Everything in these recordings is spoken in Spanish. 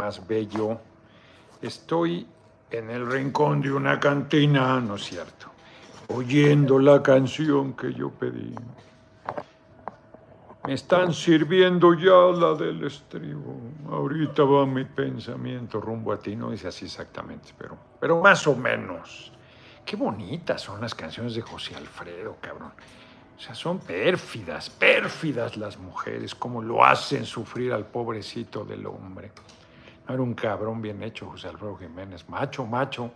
más bello. Estoy en el rincón de una cantina, ¿no es cierto? Oyendo la canción que yo pedí. Me están sirviendo ya la del estribo. Ahorita va mi pensamiento rumbo a ti. No dice así exactamente, pero, pero más o menos. Qué bonitas son las canciones de José Alfredo, cabrón. O sea, son pérfidas, pérfidas las mujeres, como lo hacen sufrir al pobrecito del hombre. No era un cabrón bien hecho, José Alfredo Jiménez, macho, macho,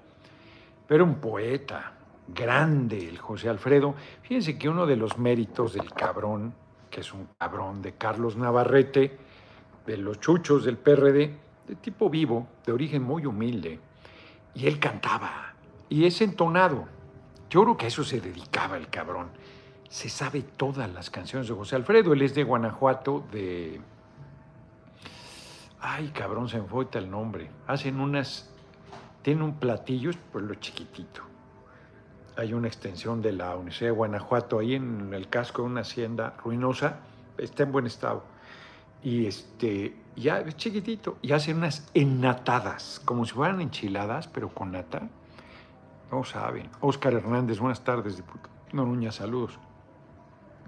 pero un poeta, grande el José Alfredo. Fíjense que uno de los méritos del cabrón, que es un cabrón de Carlos Navarrete, de los chuchos del PRD, de tipo vivo, de origen muy humilde, y él cantaba, y es entonado. Yo creo que a eso se dedicaba el cabrón se sabe todas las canciones de José Alfredo. Él es de Guanajuato, de... Ay, cabrón, se me fue el nombre. Hacen unas... Tiene un platillo, es lo chiquitito. Hay una extensión de la Universidad de Guanajuato ahí en el casco de una hacienda ruinosa. Está en buen estado. Y este, ya es chiquitito. Y hacen unas ennatadas, como si fueran enchiladas, pero con nata. No saben. Óscar Hernández, buenas tardes, diputado. Noruña, saludos.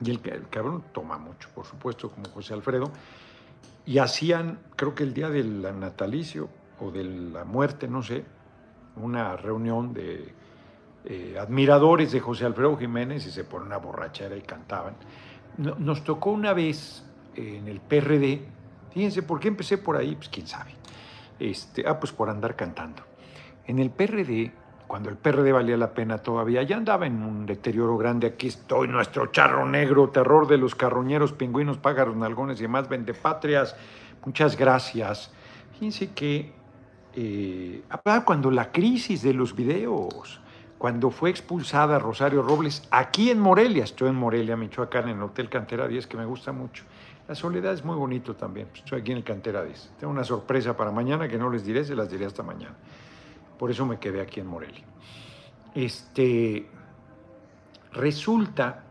Y el, cabrón toma mucho, por supuesto, como José Alfredo. Y hacían, creo que el día del natalicio o de la muerte, no sé, una reunión de eh, admiradores de José Alfredo Jiménez y se ponen una borrachera y cantaban. nos tocó una vez en el PRD, fíjense, ¿por qué empecé por ahí? Pues quién sabe. Este, ah, pues por andar cantando. En el PRD cuando el PRD valía la pena todavía, ya andaba en un deterioro grande. Aquí estoy, nuestro charro negro, terror de los carroñeros, pingüinos, pájaros, nalgones y demás, patrias. Muchas gracias. Fíjense que eh, cuando la crisis de los videos, cuando fue expulsada Rosario Robles, aquí en Morelia, estoy en Morelia, Michoacán, en el Hotel Cantera 10, que me gusta mucho. La soledad es muy bonito también. Estoy aquí en el Cantera 10. Tengo una sorpresa para mañana que no les diré, se las diré hasta mañana. Por eso me quedé aquí en Morelia. Este, resulta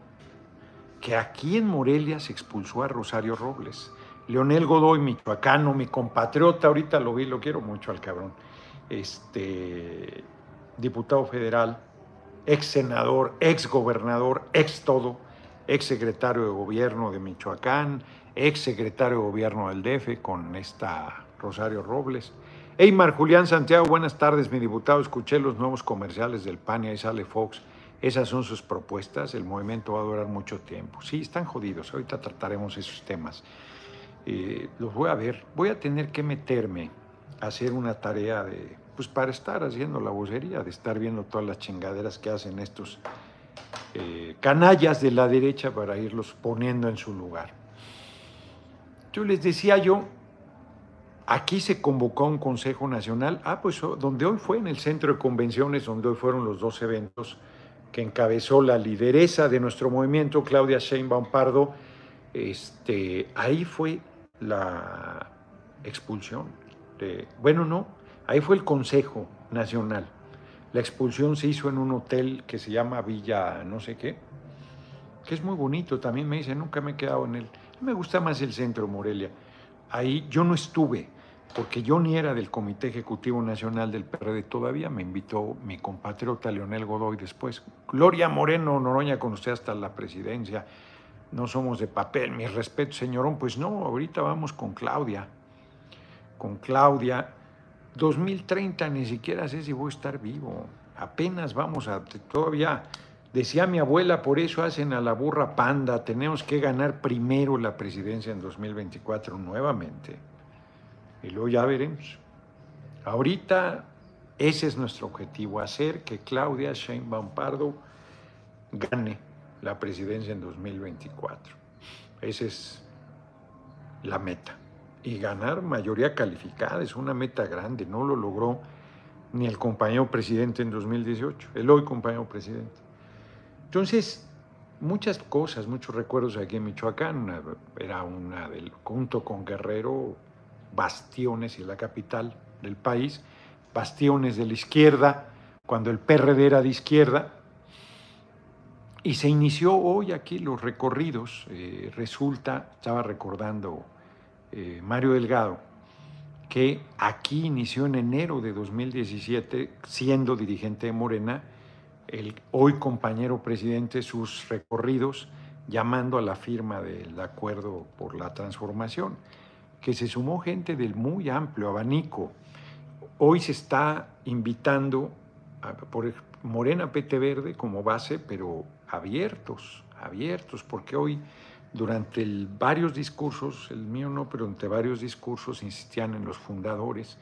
que aquí en Morelia se expulsó a Rosario Robles. Leonel Godoy, michoacano, mi compatriota, ahorita lo vi, lo quiero mucho al cabrón. Este, diputado federal, ex senador, ex gobernador, ex todo, ex secretario de gobierno de Michoacán, ex secretario de gobierno del DF con esta Rosario Robles. Eymar Julián Santiago, buenas tardes, mi diputado. Escuché los nuevos comerciales del PAN y ahí sale Fox. Esas son sus propuestas. El movimiento va a durar mucho tiempo. Sí, están jodidos. Ahorita trataremos esos temas. Eh, los voy a ver. Voy a tener que meterme a hacer una tarea de, pues para estar haciendo la vocería, de estar viendo todas las chingaderas que hacen estos eh, canallas de la derecha para irlos poniendo en su lugar. Yo les decía yo, Aquí se convocó un Consejo Nacional, ah, pues oh, donde hoy fue en el Centro de Convenciones, donde hoy fueron los dos eventos que encabezó la lideresa de nuestro movimiento, Claudia Sheinbaum Pardo, este, ahí fue la expulsión. Bueno, no, ahí fue el Consejo Nacional. La expulsión se hizo en un hotel que se llama Villa no sé qué, que es muy bonito, también me dice, nunca me he quedado en él. Me gusta más el centro Morelia. Ahí yo no estuve, porque yo ni era del Comité Ejecutivo Nacional del PRD todavía, me invitó mi compatriota Leonel Godoy después. Gloria Moreno Noroña con usted hasta la presidencia, no somos de papel, mi respeto, señorón, pues no, ahorita vamos con Claudia, con Claudia. 2030 ni siquiera sé si voy a estar vivo, apenas vamos a, todavía, decía mi abuela, por eso hacen a la burra panda, tenemos que ganar primero la presidencia en 2024 nuevamente y luego ya veremos. Ahorita ese es nuestro objetivo, hacer que Claudia Sheinbaum Pardo gane la presidencia en 2024. Esa es la meta. Y ganar mayoría calificada es una meta grande, no lo logró ni el compañero presidente en 2018, el hoy compañero presidente. Entonces, muchas cosas, muchos recuerdos aquí en Michoacán, era una del, junto con Guerrero, bastiones y la capital del país, bastiones de la izquierda, cuando el PRD era de izquierda, y se inició hoy aquí los recorridos. Eh, resulta, estaba recordando eh, Mario Delgado, que aquí inició en enero de 2017, siendo dirigente de Morena, el hoy compañero presidente, sus recorridos llamando a la firma del acuerdo por la transformación, que se sumó gente del muy amplio abanico. Hoy se está invitando por Morena PT Verde como base, pero abiertos, abiertos, porque hoy durante varios discursos, el mío no, pero entre varios discursos insistían en los fundadores,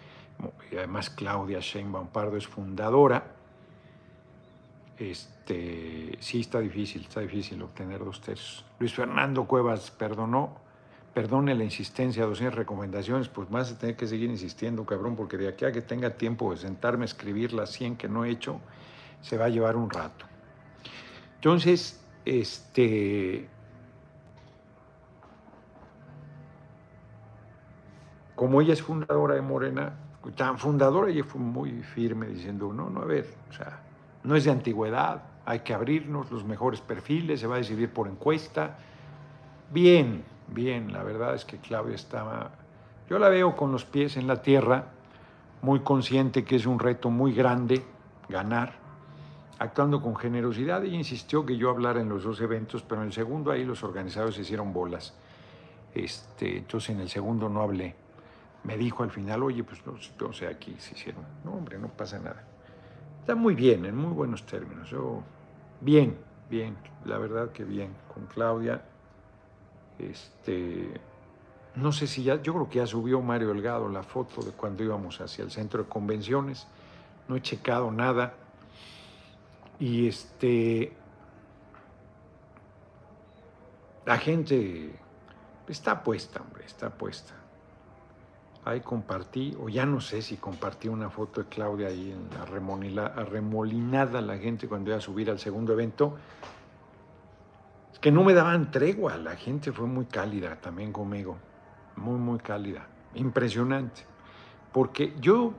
y además Claudia Sheinbaum Pardo es fundadora, este, sí está difícil, está difícil obtener dos tercios. Luis Fernando Cuevas perdonó, perdone la insistencia, 200 recomendaciones, pues más a tener que seguir insistiendo, cabrón, porque de aquí a que tenga tiempo de sentarme a escribir las 100 que no he hecho, se va a llevar un rato. Entonces, este, como ella es fundadora de Morena, tan fundadora, ella fue muy firme diciendo, no, no, a ver, o sea, no es de antigüedad, hay que abrirnos los mejores perfiles, se va a decidir por encuesta. Bien, bien, la verdad es que Claudia estaba, yo la veo con los pies en la tierra, muy consciente que es un reto muy grande ganar, actuando con generosidad y insistió que yo hablara en los dos eventos, pero en el segundo ahí los organizadores hicieron bolas. Este, entonces en el segundo no hablé. Me dijo al final, oye, pues no, aquí se hicieron. No, hombre, no pasa nada. Está muy bien, en muy buenos términos. Yo, bien, bien, la verdad que bien. Con Claudia, este, no sé si ya, yo creo que ya subió Mario Delgado la foto de cuando íbamos hacia el centro de convenciones. No he checado nada. Y este, la gente está puesta, hombre, está puesta ahí compartí, o ya no sé si compartí una foto de Claudia ahí en la arremolinada la gente cuando iba a subir al segundo evento. Que no me daban tregua, la gente fue muy cálida también conmigo, muy, muy cálida, impresionante. Porque yo,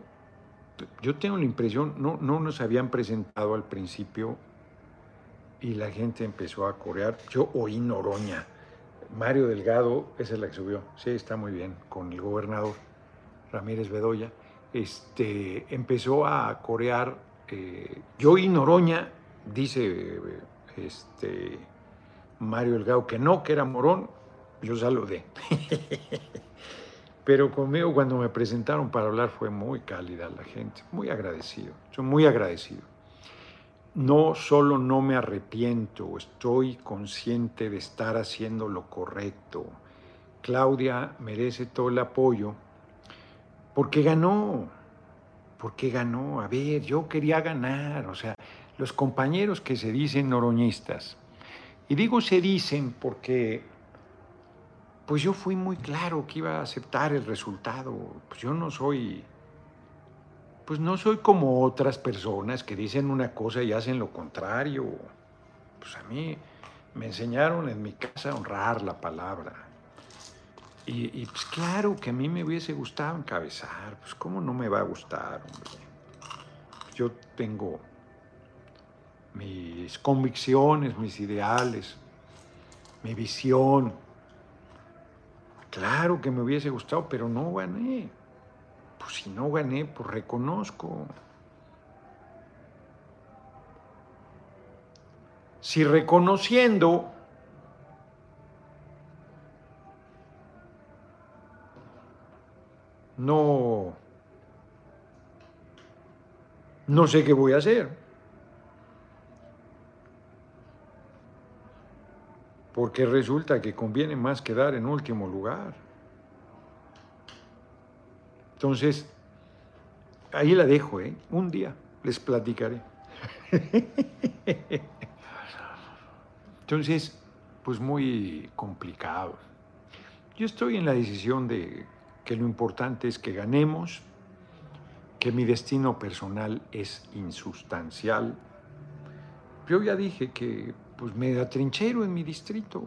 yo tengo la impresión, no, no nos habían presentado al principio y la gente empezó a corear. Yo oí Noroña. Mario Delgado, esa es la que subió. Sí, está muy bien, con el gobernador. Ramírez Bedoya, este, empezó a corear eh, Yo y Noroña, dice este, Mario Delgado que no, que era morón, yo saludé. Pero conmigo cuando me presentaron para hablar fue muy cálida la gente, muy agradecido, soy muy agradecido. No solo no me arrepiento, estoy consciente de estar haciendo lo correcto. Claudia merece todo el apoyo porque ganó, porque ganó. A ver, yo quería ganar, o sea, los compañeros que se dicen noroñistas, y digo se dicen porque, pues yo fui muy claro que iba a aceptar el resultado, pues yo no soy, pues no soy como otras personas que dicen una cosa y hacen lo contrario. Pues a mí me enseñaron en mi casa a honrar la palabra. Y, pues claro que a mí me hubiese gustado encabezar, pues cómo no me va a gustar, hombre. Yo tengo mis convicciones, mis ideales, mi visión. Claro que me hubiese gustado, pero no gané. Pues si no gané, pues reconozco. Si reconociendo no, no sé qué voy a hacer. Porque resulta que conviene más quedar en último lugar. Entonces, ahí la dejo, ¿eh? Un día les platicaré. Entonces, pues muy complicado. Yo estoy en la decisión de que lo importante es que ganemos, que mi destino personal es insustancial. Yo ya dije que pues me atrinchero en mi distrito.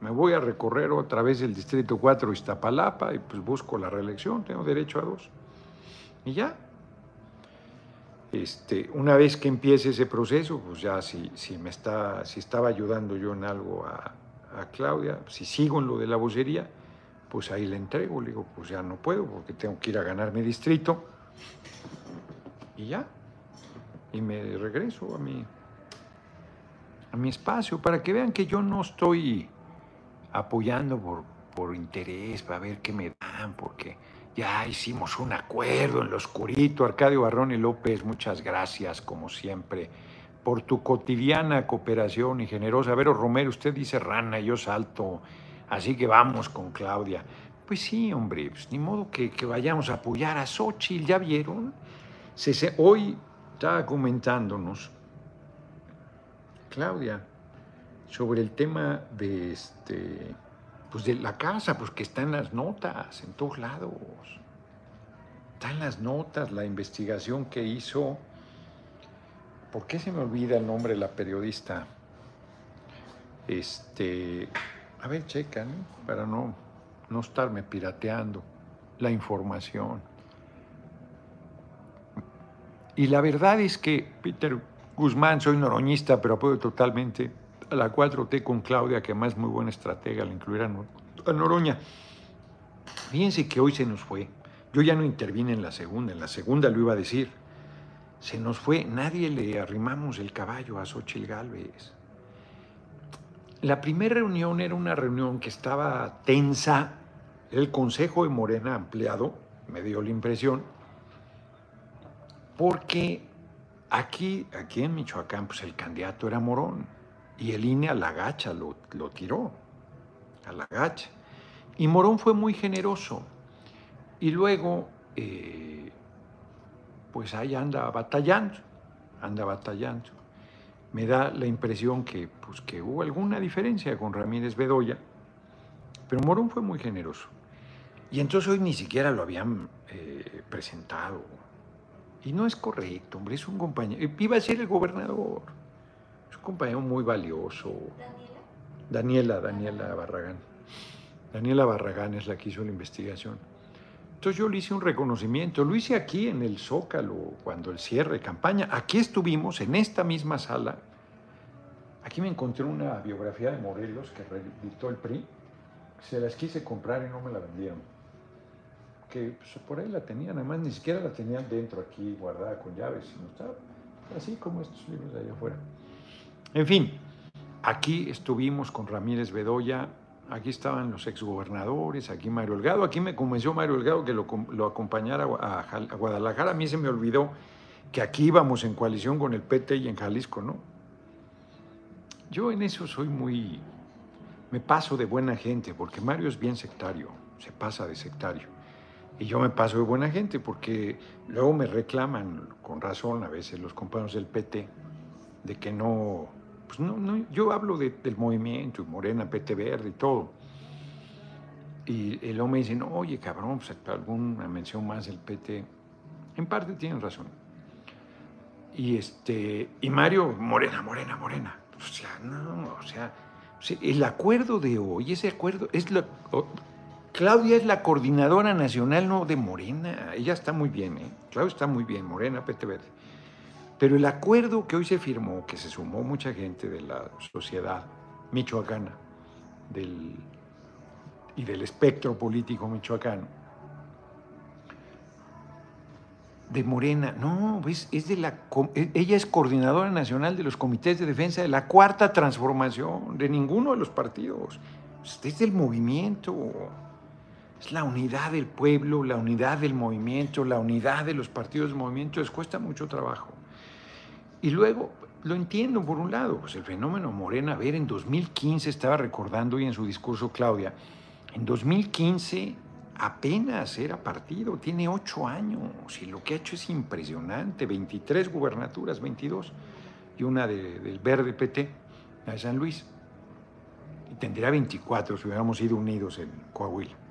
Me voy a recorrer otra vez el distrito 4 Iztapalapa y pues busco la reelección, tengo derecho a dos. Y ya. Este, una vez que empiece ese proceso, pues ya si, si me está, si estaba ayudando yo en algo a, a Claudia, si sigo en lo de la vocería, pues ahí le entrego. Le digo, pues ya no puedo porque tengo que ir a ganar mi distrito. Y ya. Y me regreso a mi, a mi espacio para que vean que yo no estoy apoyando por, por interés, para ver qué me dan, porque ya hicimos un acuerdo en lo oscurito. Arcadio Barrón y López, muchas gracias, como siempre, por tu cotidiana cooperación y generosa. Vero Romero, usted dice rana, yo salto, así que vamos con Claudia. Pues sí, hombre, pues ni modo que, vayamos a apoyar a Xochitl, ¿ya vieron? Hoy estaba comentándonos, Claudia, sobre el tema de este pues de la casa, pues que está en las notas, en todos lados. Está en las notas la investigación que hizo. ¿Por qué se me olvida el nombre de la periodista? Este, a ver, checan, para no, no estarme pirateando la información. Y la verdad es que Peter Guzmán, soy noroñista, pero apoyo totalmente a la 4T con Claudia, que además es muy buena estratega al incluir a, Noroña. Fíjense que hoy se nos fue. Yo ya no intervine en la segunda, en la segunda lo iba a decir. Se nos fue, nadie le arrimamos el caballo a Xochitl Galvez. La primera reunión era una reunión que estaba tensa. El Consejo de Morena ampliado, me dio la impresión, porque aquí, aquí en Michoacán, pues el candidato era Morón. Y el INE a la gacha lo, tiró, a la gacha. Y Morón fue muy generoso. Y luego, eh, pues ahí anda batallando, anda batallando. Me da la impresión que, pues, que hubo alguna diferencia con Ramírez Bedoya, pero Morón fue muy generoso. Y entonces hoy ni siquiera lo habían eh, presentado. Y no es correcto, hombre, es un compañero. Iba a ser el gobernador compañero muy valioso. ¿Daniela? Daniela, Barragán. Daniela Barragán es la que hizo la investigación. Entonces yo le hice un reconocimiento, lo hice aquí en el Zócalo, cuando el cierre de campaña. Aquí estuvimos, en esta misma sala. Aquí me encontré una biografía de Morelos que editó el PRI. Se las quise comprar y no me la vendieron. Que pues, por ahí la tenían, además ni siquiera la tenían dentro aquí guardada con llaves, sino estaba así como estos libros de allá afuera. En fin, aquí estuvimos con Ramírez Bedoya, aquí estaban los exgobernadores, aquí Mario Elgado, aquí me convenció Mario Elgado que lo, acompañara a, Guadalajara, a mí se me olvidó que aquí íbamos en coalición con el PT y en Jalisco, ¿no? Yo en eso soy muy, me paso de buena gente, porque Mario es bien sectario, se pasa de sectario. Y yo me paso de buena gente porque luego me reclaman, con razón a veces los compañeros del PT, de que no pues no, no, yo hablo del movimiento, y Morena, PT Verde y todo. Y el hombre dice, no, oye, cabrón, pues alguna mención más del PT. En parte tienen razón. Y, este, y Mario, Morena, Morena, Morena. O sea, no, o sea, el acuerdo de hoy, ese acuerdo, es la, Claudia es la coordinadora nacional no de Morena. Ella está muy bien, ¿eh? Claudia está muy bien, Morena, Verde. Pero el acuerdo que hoy se firmó, que se sumó mucha gente de la sociedad michoacana y del espectro político michoacano, de Morena, no, es, es de la, e, ella es coordinadora nacional de los comités de defensa de la cuarta transformación, de ninguno de los partidos, es del movimiento, es la unidad del pueblo, la unidad del movimiento, la unidad de los partidos del movimiento, les cuesta mucho trabajo. Y luego, lo entiendo por un lado, pues el fenómeno Morena, a ver, en 2015 estaba recordando hoy en su discurso Claudia, en 2015 apenas era partido, tiene ocho años y lo que ha hecho es impresionante, 23 gubernaturas, 22, y una del verde PT, la de San Luis. Y tendría 24 si hubiéramos ido unidos en Coahuila.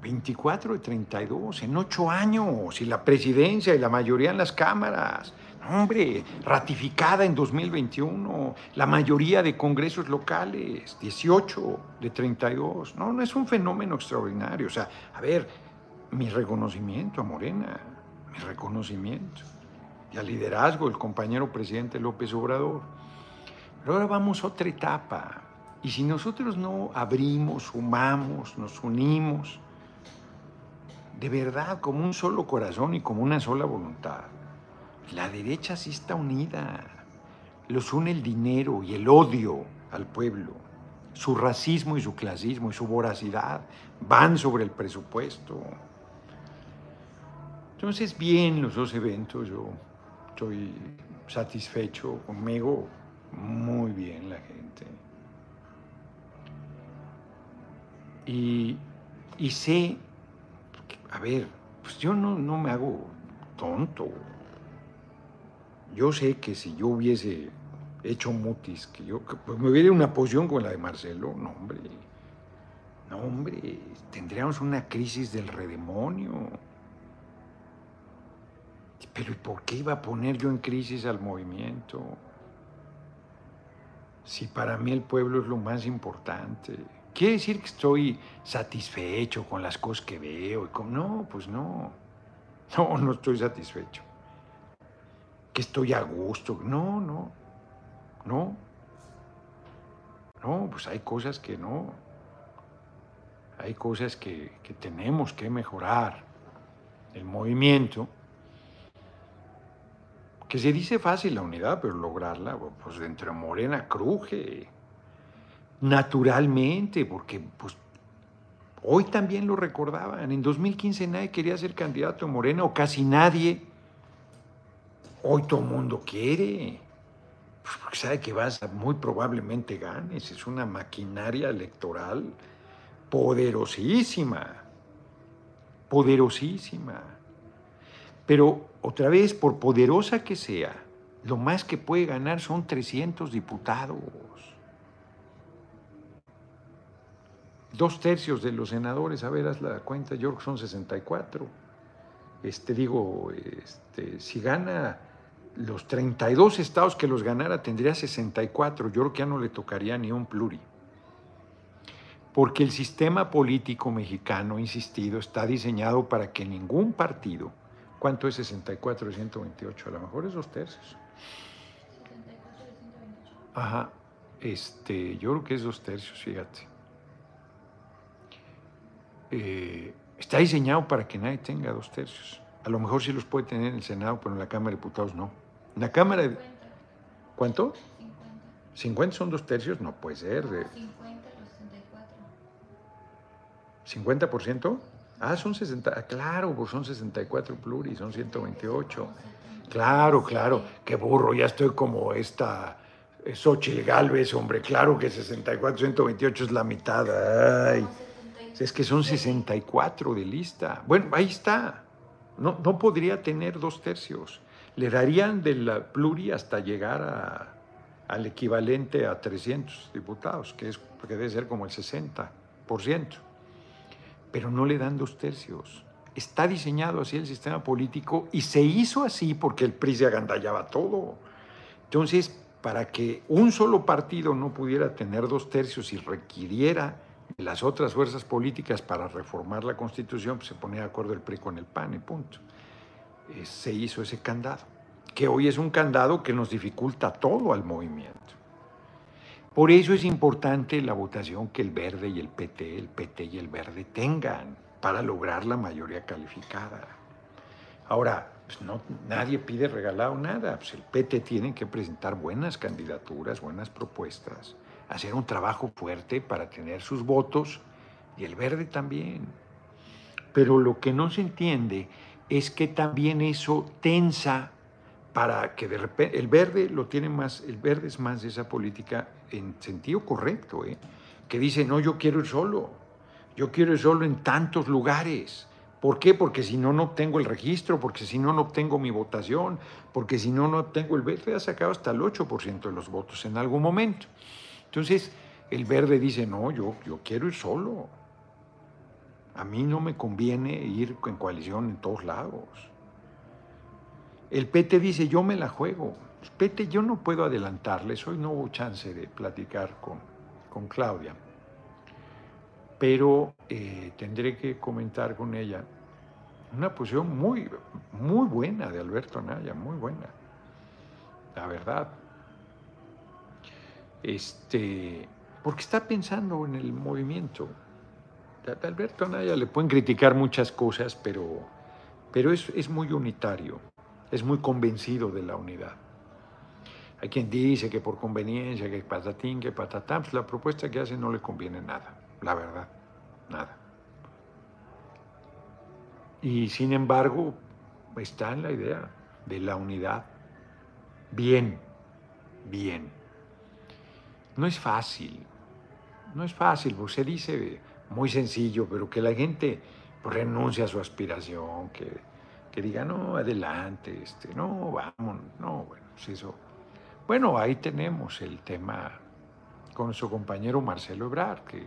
24 de 32, en ocho años, y la presidencia y la mayoría en las cámaras. Hombre, ratificada en 2021, la mayoría de congresos locales, 18 de 32. No, no es un fenómeno extraordinario. O sea, a ver, mi reconocimiento a Morena, mi reconocimiento. Y al liderazgo del compañero presidente López Obrador. Pero ahora vamos a otra etapa. Y si nosotros no abrimos, sumamos, nos unimos, de verdad, como un solo corazón y como una sola voluntad, la derecha sí está unida. Los une el dinero y el odio al pueblo. Su racismo y su clasismo y su voracidad van sobre el presupuesto. Entonces, bien los dos eventos, yo estoy satisfecho conmigo, muy bien la gente. Y, y sé, a ver, pues yo no, no me hago tonto. Yo sé que si yo hubiese hecho mutis, que yo pues me hubiera una posición con la de Marcelo, no hombre, no hombre, tendríamos una crisis del redemonio. Pero ¿y por qué iba a poner yo en crisis al movimiento? Si para mí el pueblo es lo más importante. ¿Quiere decir que estoy satisfecho con las cosas que veo? No, pues no. No, no estoy satisfecho. Que estoy a gusto. No, no. No. No, pues hay cosas que no. Hay cosas que, que tenemos que mejorar. El movimiento que se dice fácil la unidad, pero lograrla, pues dentro de Morena cruje naturalmente, porque pues hoy también lo recordaban, en 2015 nadie quería ser candidato a Morena, o casi nadie, hoy todo el mundo quiere, pues porque sabe que vas, muy probablemente ganes, es una maquinaria electoral poderosísima, poderosísima. Pero otra vez, por poderosa que sea, lo más que puede ganar son 300 diputados. Dos tercios de los senadores, a ver, haz la cuenta, yo creo que son 64. Este, digo, este, si gana los 32 estados que los ganara, tendría 64. Yo creo que ya no le tocaría ni un pluri. Porque el sistema político mexicano, insistido, está diseñado para que ningún partido ¿Cuánto es 64 de 128? A lo mejor es dos tercios. 74 de 128. Ajá. Este, yo creo que es dos tercios, fíjate. Eh, está diseñado para que nadie tenga dos tercios. A lo mejor sí los puede tener en el Senado, pero en la Cámara de Diputados no. En la Cámara de... ¿Cuánto? 50. ¿50 son dos tercios? No puede ser. De... 50 los 64. ¿50%? Ah, son 60, ah, claro, pues son 64 pluris, son 128. Claro, claro, qué burro, ya estoy como esta eh, Xochitl Galvez, hombre, claro que 64, 128 es la mitad. Ay, es que son 64 de lista. Bueno, ahí está. No, no podría tener dos tercios. Le darían de la pluri hasta llegar al equivalente a 300 diputados, que, es, que debe ser como el 60% pero no le dan dos tercios. Está diseñado así el sistema político y se hizo así porque el PRI se agandallaba todo. Entonces, para que un solo partido no pudiera tener dos tercios y requiriera las otras fuerzas políticas para reformar la Constitución, pues se ponía de acuerdo el PRI con el PAN y punto. Eh, se hizo ese candado, que hoy es un candado que nos dificulta todo al movimiento. Por eso es importante la votación que el verde y el PT, el PT y el verde tengan para lograr la mayoría calificada. Ahora, pues no, nadie pide regalado nada. Pues el PT tiene que presentar buenas candidaturas, buenas propuestas, hacer un trabajo fuerte para tener sus votos y el verde también. Pero lo que no se entiende es que también eso tensa para que de repente el verde lo tiene más, el verde es más de esa política en sentido correcto, ¿eh? que dice, no, yo quiero ir solo, yo quiero ir solo en tantos lugares. ¿Por qué? Porque si no, no obtengo el registro, porque si no, no obtengo mi votación, porque si no, no obtengo el verde, ha sacado hasta el 8% de los votos en algún momento. Entonces, el verde dice, no, yo, yo quiero ir solo. A mí no me conviene ir en coalición en todos lados. El PT dice, yo me la juego. El PT yo no puedo adelantarles, hoy no hubo chance de platicar con, con Claudia, pero eh, tendré que comentar con ella una posición muy, muy buena de Alberto Anaya, muy buena, la verdad. Este, porque está pensando en el movimiento. A Alberto Anaya le pueden criticar muchas cosas, pero, pero es, es muy unitario, es muy convencido de la unidad. Hay quien dice que por conveniencia, que patatín, que patatán, pues la propuesta que hace no le conviene nada, la verdad, nada. Y sin embargo, está en la idea de la unidad. Bien, bien. No es fácil, no es fácil, porque se dice muy sencillo, pero que la gente pues, renuncie a su aspiración, que, que diga, no, adelante, este, no, vamos, no, bueno, pues eso. Bueno, ahí tenemos el tema con su compañero Marcelo Ebrard, que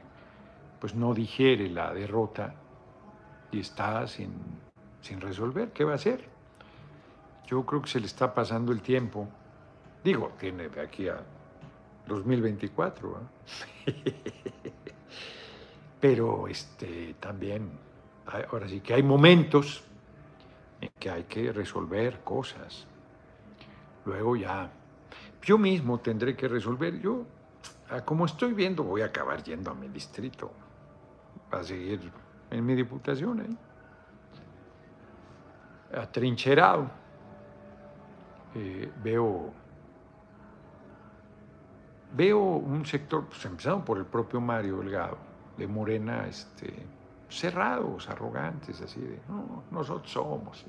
pues no digiere la derrota y está sin, sin resolver. ¿Qué va a hacer? Yo creo que se le está pasando el tiempo. Digo, tiene de aquí a 2024. Pero este, también, ahora sí que hay momentos en que hay que resolver cosas. Luego ya, yo mismo tendré que resolver. Yo, como estoy viendo, voy a acabar yendo a mi distrito, a seguir en mi diputación, ¿eh? atrincherado. Eh, veo veo un sector, pues empezando por el propio Mario Delgado, de Morena, este, cerrados, arrogantes, así de, no, nosotros somos.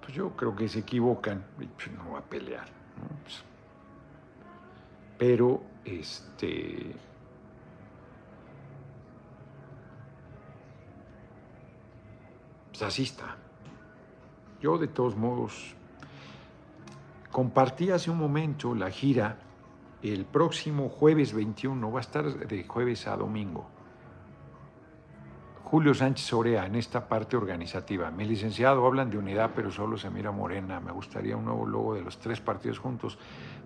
Pues yo creo que se equivocan, pues no va a pelear. Pues, pero, este, pues. Yo de todos modos compartí hace un momento la gira el próximo jueves 21, va a estar de jueves a domingo. Julio Sánchez Orea, en esta parte organizativa. Mi licenciado hablan de unidad, pero solo se mira Morena. Me gustaría un nuevo logo de los tres partidos juntos.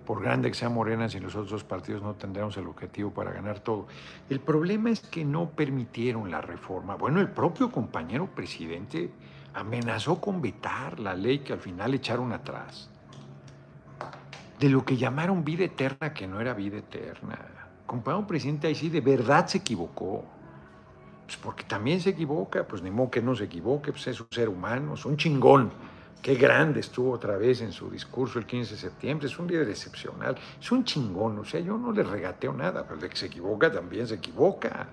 Por grande que sea Morena, si los otros dos partidos no tendremos el objetivo para ganar todo. El problema es que no permitieron la reforma. Bueno, el propio compañero presidente amenazó con vetar la ley que al final echaron atrás de lo que llamaron vida eterna, que no era vida eterna. Compañero presidente ahí sí de verdad se equivocó. Pues porque también se equivoca, pues ni modo que no se equivoque, pues es un ser humano, es un chingón. Qué grande estuvo otra vez en su discurso el 15 de septiembre, es un líder excepcional, es un chingón, o sea, yo no le regateo nada, pero de que se equivoca también se equivoca.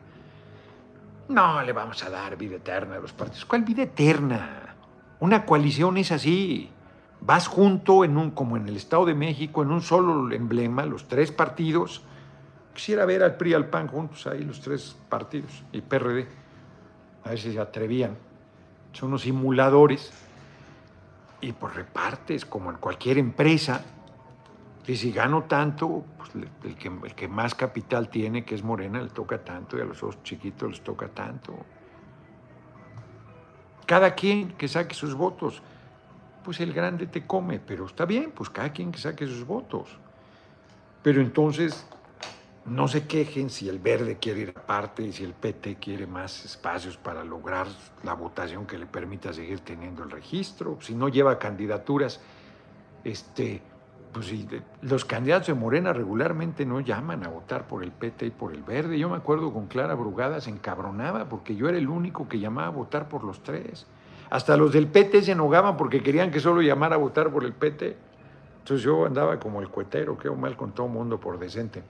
No le vamos a dar vida eterna a los partidos. ¿Cuál vida eterna? Una coalición es así vas junto en un, como en el Estado de México, en un solo emblema, los tres partidos. Quisiera ver al PRI y al PAN juntos ahí, los tres partidos, y PRD. A ver si se atrevían. Son unos simuladores. Y pues repartes, como en cualquier empresa. Y si gano tanto, pues el que, el que más capital tiene, que es Morena, le toca tanto, y a los otros chiquitos les toca tanto. Cada quien que saque sus votos pues el grande te come, pero está bien, pues cada quien que saque sus votos. Pero entonces no se quejen si el verde quiere ir aparte y si el PT quiere más espacios para lograr la votación que le permita seguir teniendo el registro, si no lleva candidaturas, este, pues si los candidatos de Morena regularmente no llaman a votar por el PT y por el verde. Yo me acuerdo con Clara Brugada se encabronaba porque yo era el único que llamaba a votar por los tres. Hasta los del PT se enojaban porque querían que solo llamara a votar por el PT. Entonces yo andaba como el cuetero, quedo mal con todo mundo por decente.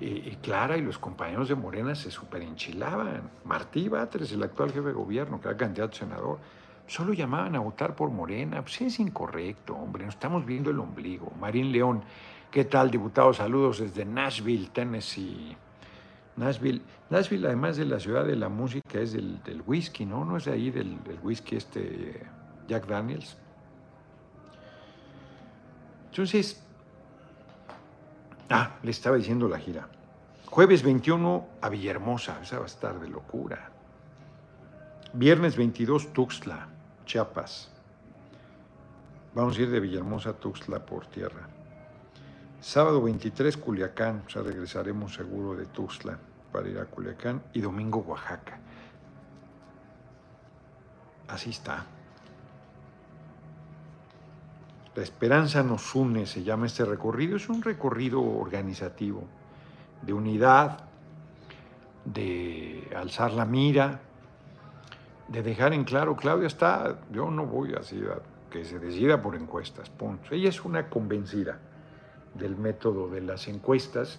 Y, Clara y los compañeros de Morena se enchilaban. Martí Batres, el actual jefe de gobierno, que era candidato a senador, solo llamaban a votar por Morena. Pues es incorrecto, hombre, nos estamos viendo el ombligo. Marín León, ¿qué tal, diputado? Saludos desde Nashville, Tennessee. Nashville, Nashville, además de la ciudad de la música, es del, whisky, ¿no? No es ahí del, whisky este Jack Daniels. Entonces, ah, le estaba diciendo la gira. Jueves 21 a Villahermosa, esa va a estar de locura. Viernes 22 Tuxtla, Chiapas. Vamos a ir de Villahermosa a Tuxtla por tierra. Sábado 23, Culiacán, o sea, regresaremos seguro de Tuxtla para ir a Culiacán. Y domingo, Oaxaca. Así está. La esperanza nos une, se llama este recorrido. Es un recorrido organizativo. de unidad, de alzar la mira, de dejar en claro, Claudia está, yo no voy así a que se decida por encuestas. Ella es una convencida del método de las encuestas,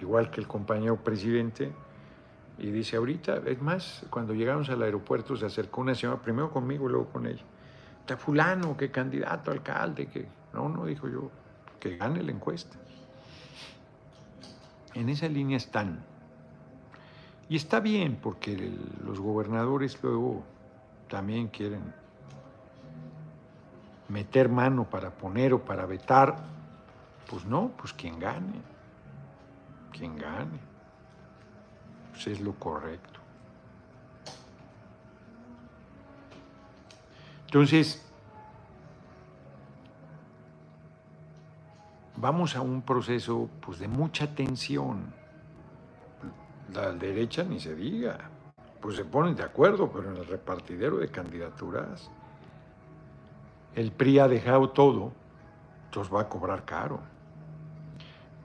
igual que el compañero presidente, y dice ahorita, es más, cuando llegamos al aeropuerto se acercó una señora, primero conmigo y luego con ella. Está fulano, que candidato alcalde, que... No, no, dijo yo, que gane la encuesta. En esa línea están. Y está bien, porque los gobernadores luego también quieren meter mano para poner o para vetar. Pues no, pues quien gane. Quien gane. Pues es lo correcto. Entonces, vamos a un proceso pues, de mucha tensión. La derecha ni se diga, pues se ponen de acuerdo, pero en el repartidero de candidaturas, el PRI ha dejado todo, entonces va a cobrar caro.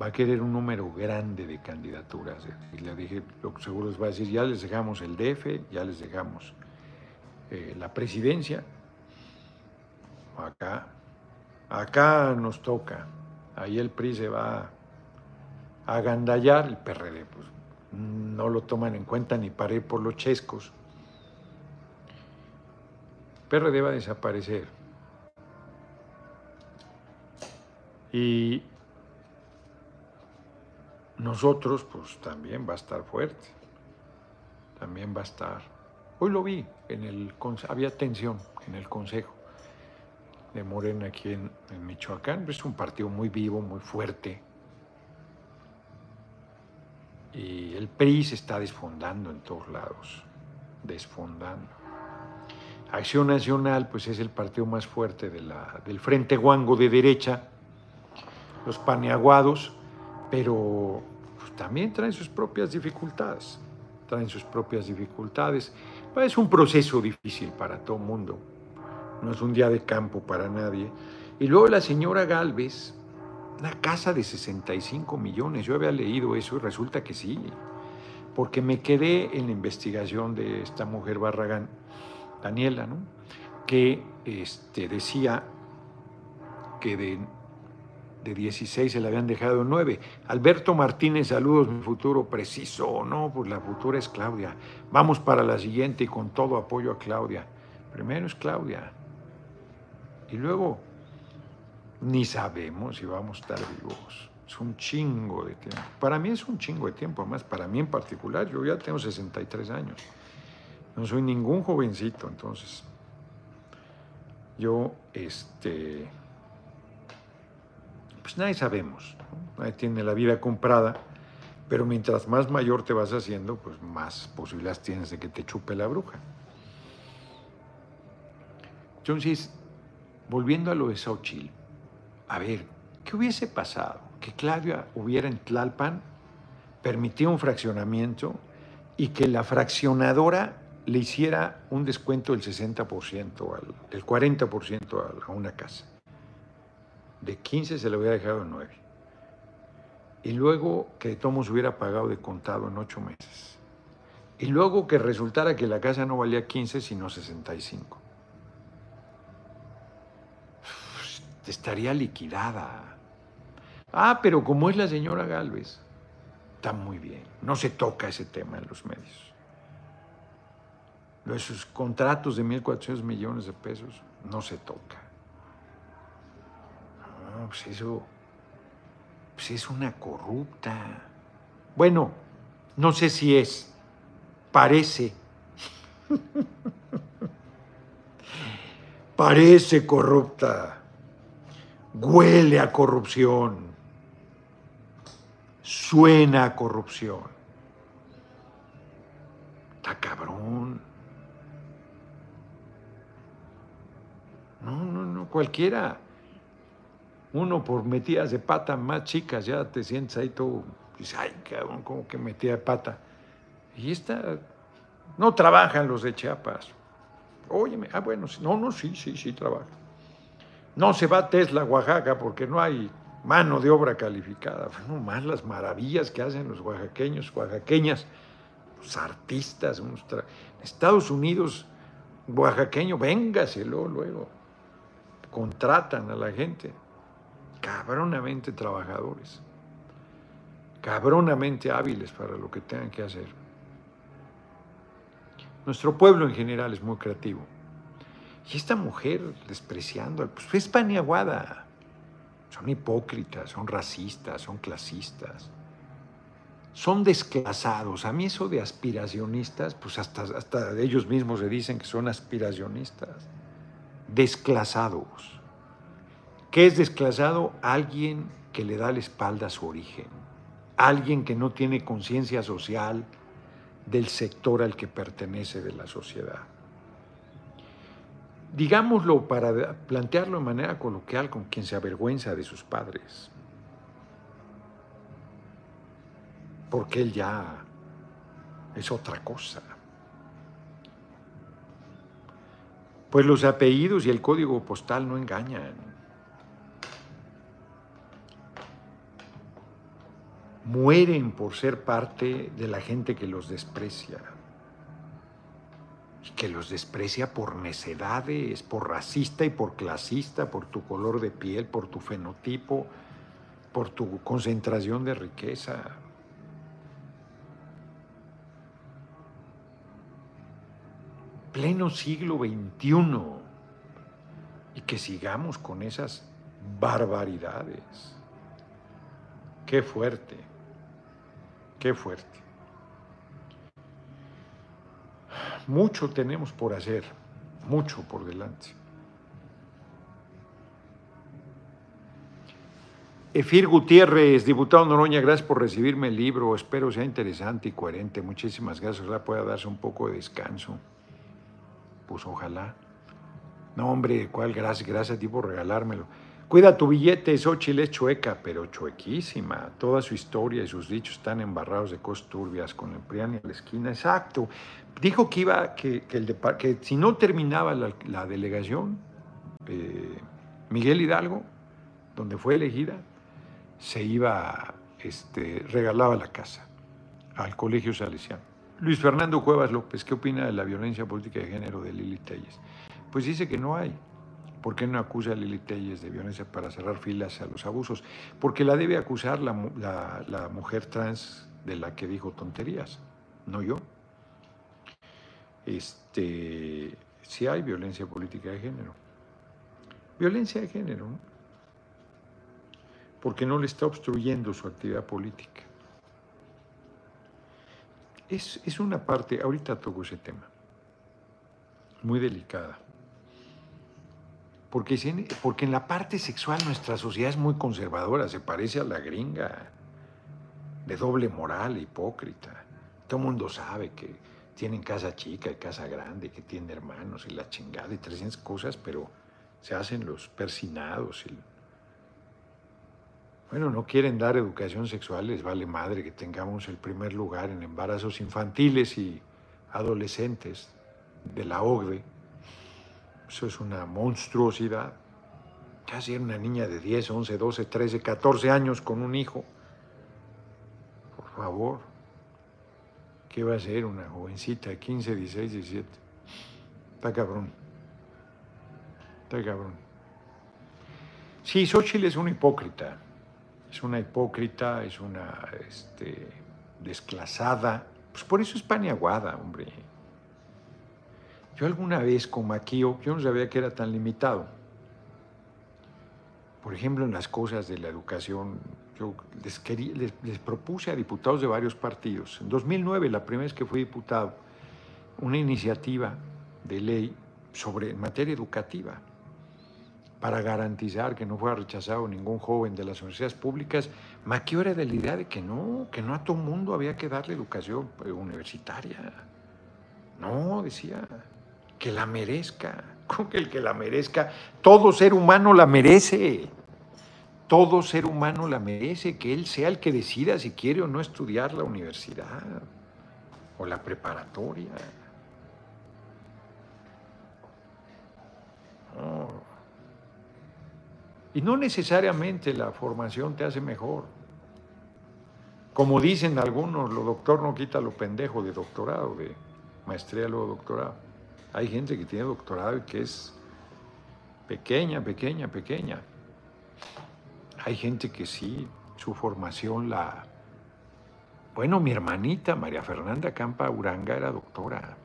Va a querer un número grande de candidaturas. Y le dije, lo que seguro les va a decir, ya les dejamos el DF, ya les dejamos eh, la presidencia. Acá, acá nos toca ahí el PRI se va a agandallar, el PRD pues no lo toman en cuenta ni paré por los chescos. PRD va a desaparecer. Y nosotros, pues también va a estar fuerte. También va a estar. Hoy lo vi, en el, había tensión en el Consejo de Morena aquí en, Michoacán. Es un partido muy vivo, muy fuerte. Y el PRI se está desfondando en todos lados, desfondando. Acción Nacional, pues es el partido más fuerte de la, del Frente Guango de derecha, los paneaguados, pero pues, también traen sus propias dificultades, traen sus propias dificultades. Es un proceso difícil para todo mundo no es un día de campo para nadie. Y luego la señora Galvez, una casa de 65 millones, yo había leído eso y resulta que sí, porque me quedé en la investigación de esta mujer Barragán, Daniela, ¿no? que este, decía que de, de 16 se le habían dejado 9. Alberto Martínez, saludos, mi futuro preciso, no, pues la futura es Claudia. Vamos para la siguiente y con todo apoyo a Claudia. Primero es Claudia. Y luego, ni sabemos si vamos a estar vivos. Es un chingo de tiempo. Para mí es un chingo de tiempo, además, para mí en particular, yo ya tengo 63 años. No soy ningún jovencito, entonces. Yo, este. Pues nadie sabemos. Nadie tiene la vida comprada, pero mientras más mayor te vas haciendo, pues más posibilidades tienes de que te chupe la bruja. Entonces, volviendo a lo de Xochitl, a ver, ¿qué hubiese pasado? Que Claudia hubiera en Tlalpan permitido un fraccionamiento y que la fraccionadora le hiciera un descuento del 60%, al, del 40% a, una casa. De 15 se le hubiera dejado en 9. Y luego que Tomos hubiera pagado de contado en 8 meses. Y luego que resultara que la casa no valía 15, sino 65. estaría liquidada. Ah, pero como es la señora Galvez, está muy bien. No se toca ese tema en los medios. Esos contratos de 1.400 millones de pesos no se toca. Pues eso pues es una corrupta. Bueno, no sé si es, parece. parece corrupta huele a corrupción, suena a corrupción. Está cabrón. No, no, no, cualquiera. Uno por metidas de pata más chicas, ya te sientes ahí todo, dices, ay, cabrón, como que metida de pata. Y esta, no trabajan los de Chiapas. Óyeme, ah, bueno, no, no, sí, sí, sí trabaja. No se va a Tesla, Oaxaca, porque no hay mano de obra calificada. No más las maravillas que hacen los oaxaqueños, oaxaqueñas, los artistas. Estados Unidos, oaxaqueño, véngaselo luego. Contratan a la gente, cabronamente trabajadores, cabronamente hábiles para lo que tengan que hacer. Nuestro pueblo en general es muy creativo. Y esta mujer despreciando, pues es paniaguada. Son hipócritas, son racistas, son clasistas. Son desclasados. A mí eso de aspiracionistas, pues hasta, hasta ellos mismos se dicen que son aspiracionistas. Desclasados. ¿Qué es desclasado? Alguien que le da la espalda a su origen. Alguien que no tiene conciencia social del sector al que pertenece de la sociedad digámoslo para plantearlo de manera coloquial, con quien se avergüenza de sus padres. Porque él ya es otra cosa. Pues los apellidos y el código postal no engañan. Mueren por ser parte de la gente que los desprecia que los desprecia por necedades, por racista y por clasista, por tu color de piel, por tu fenotipo, por tu concentración de riqueza. Pleno siglo XXI y que sigamos con esas barbaridades. Qué fuerte, qué fuerte. Mucho tenemos por hacer, mucho por delante. Efir Gutiérrez, diputado Noroña, gracias por recibirme el libro. Espero sea interesante y coherente. Muchísimas gracias. Ojalá pueda darse un poco de descanso. Pues ojalá. No, hombre, ¿cuál gracias? Gracias a ti por regalármelo. Cuida tu billete, Xochitl es chueca, pero chuequísima. Toda su historia y sus dichos están embarrados de cosas turbias con el PRIAN y a la esquina. Exacto. Dijo que iba, que, el que si no terminaba la, delegación, eh, Miguel Hidalgo, donde fue elegida, se iba, este, regalaba la casa al Colegio Salesiano. Luis Fernando Cuevas López, ¿qué opina de la violencia política de género de Lili Telles? Pues dice que no hay. ¿Por qué no acusa a Lili Telles de violencia para cerrar filas a los abusos? Porque la debe acusar la, mujer trans de la que dijo tonterías, no yo. Este, si hay violencia política de género. Violencia de género, porque no le está obstruyendo su actividad política. Es, es una parte, ahorita toco ese tema, muy delicada. Porque, en la parte sexual nuestra sociedad es muy conservadora, se parece a la gringa, de doble moral, hipócrita. Todo el mundo sabe que tienen casa chica y casa grande, que tienen hermanos y la chingada y 300 cosas, pero se hacen los persinados. Bueno, no quieren dar educación sexual, les vale madre que tengamos el primer lugar en embarazos infantiles y adolescentes de la OCDE eso es una monstruosidad. Casi era una niña de 10, 11, 12, 13, 14 años con un hijo. Por favor. ¿Qué va a ser una jovencita de 15, 16, 17? Está cabrón. Está cabrón. Sí, Xochitl es una hipócrita. Es una hipócrita, es una este, desclasada. Pues por eso es paniaguada, hombre. Yo alguna vez con Maquio, yo no sabía que era tan limitado. Por ejemplo, en las cosas de la educación, yo les, les, propuse a diputados de varios partidos, en 2009, la primera vez que fui diputado, una iniciativa de ley sobre materia educativa para garantizar que no fuera rechazado ningún joven de las universidades públicas. Maquio era de la idea de que no, que no a todo mundo había que darle educación universitaria. No, decía, que la merezca. ¿Cómo que el que la merezca? Todo ser humano la merece. Todo ser humano la merece, que él sea el que decida si quiere o no estudiar la universidad o la preparatoria. Y no necesariamente la formación te hace mejor. Como dicen algunos, lo doctor no quita lo pendejo de doctorado, de maestría luego doctorado. Hay gente que tiene doctorado y que es pequeña, pequeña, pequeña. Hay gente que sí, su formación la... Bueno, mi hermanita María Fernanda Campa Uranga era doctora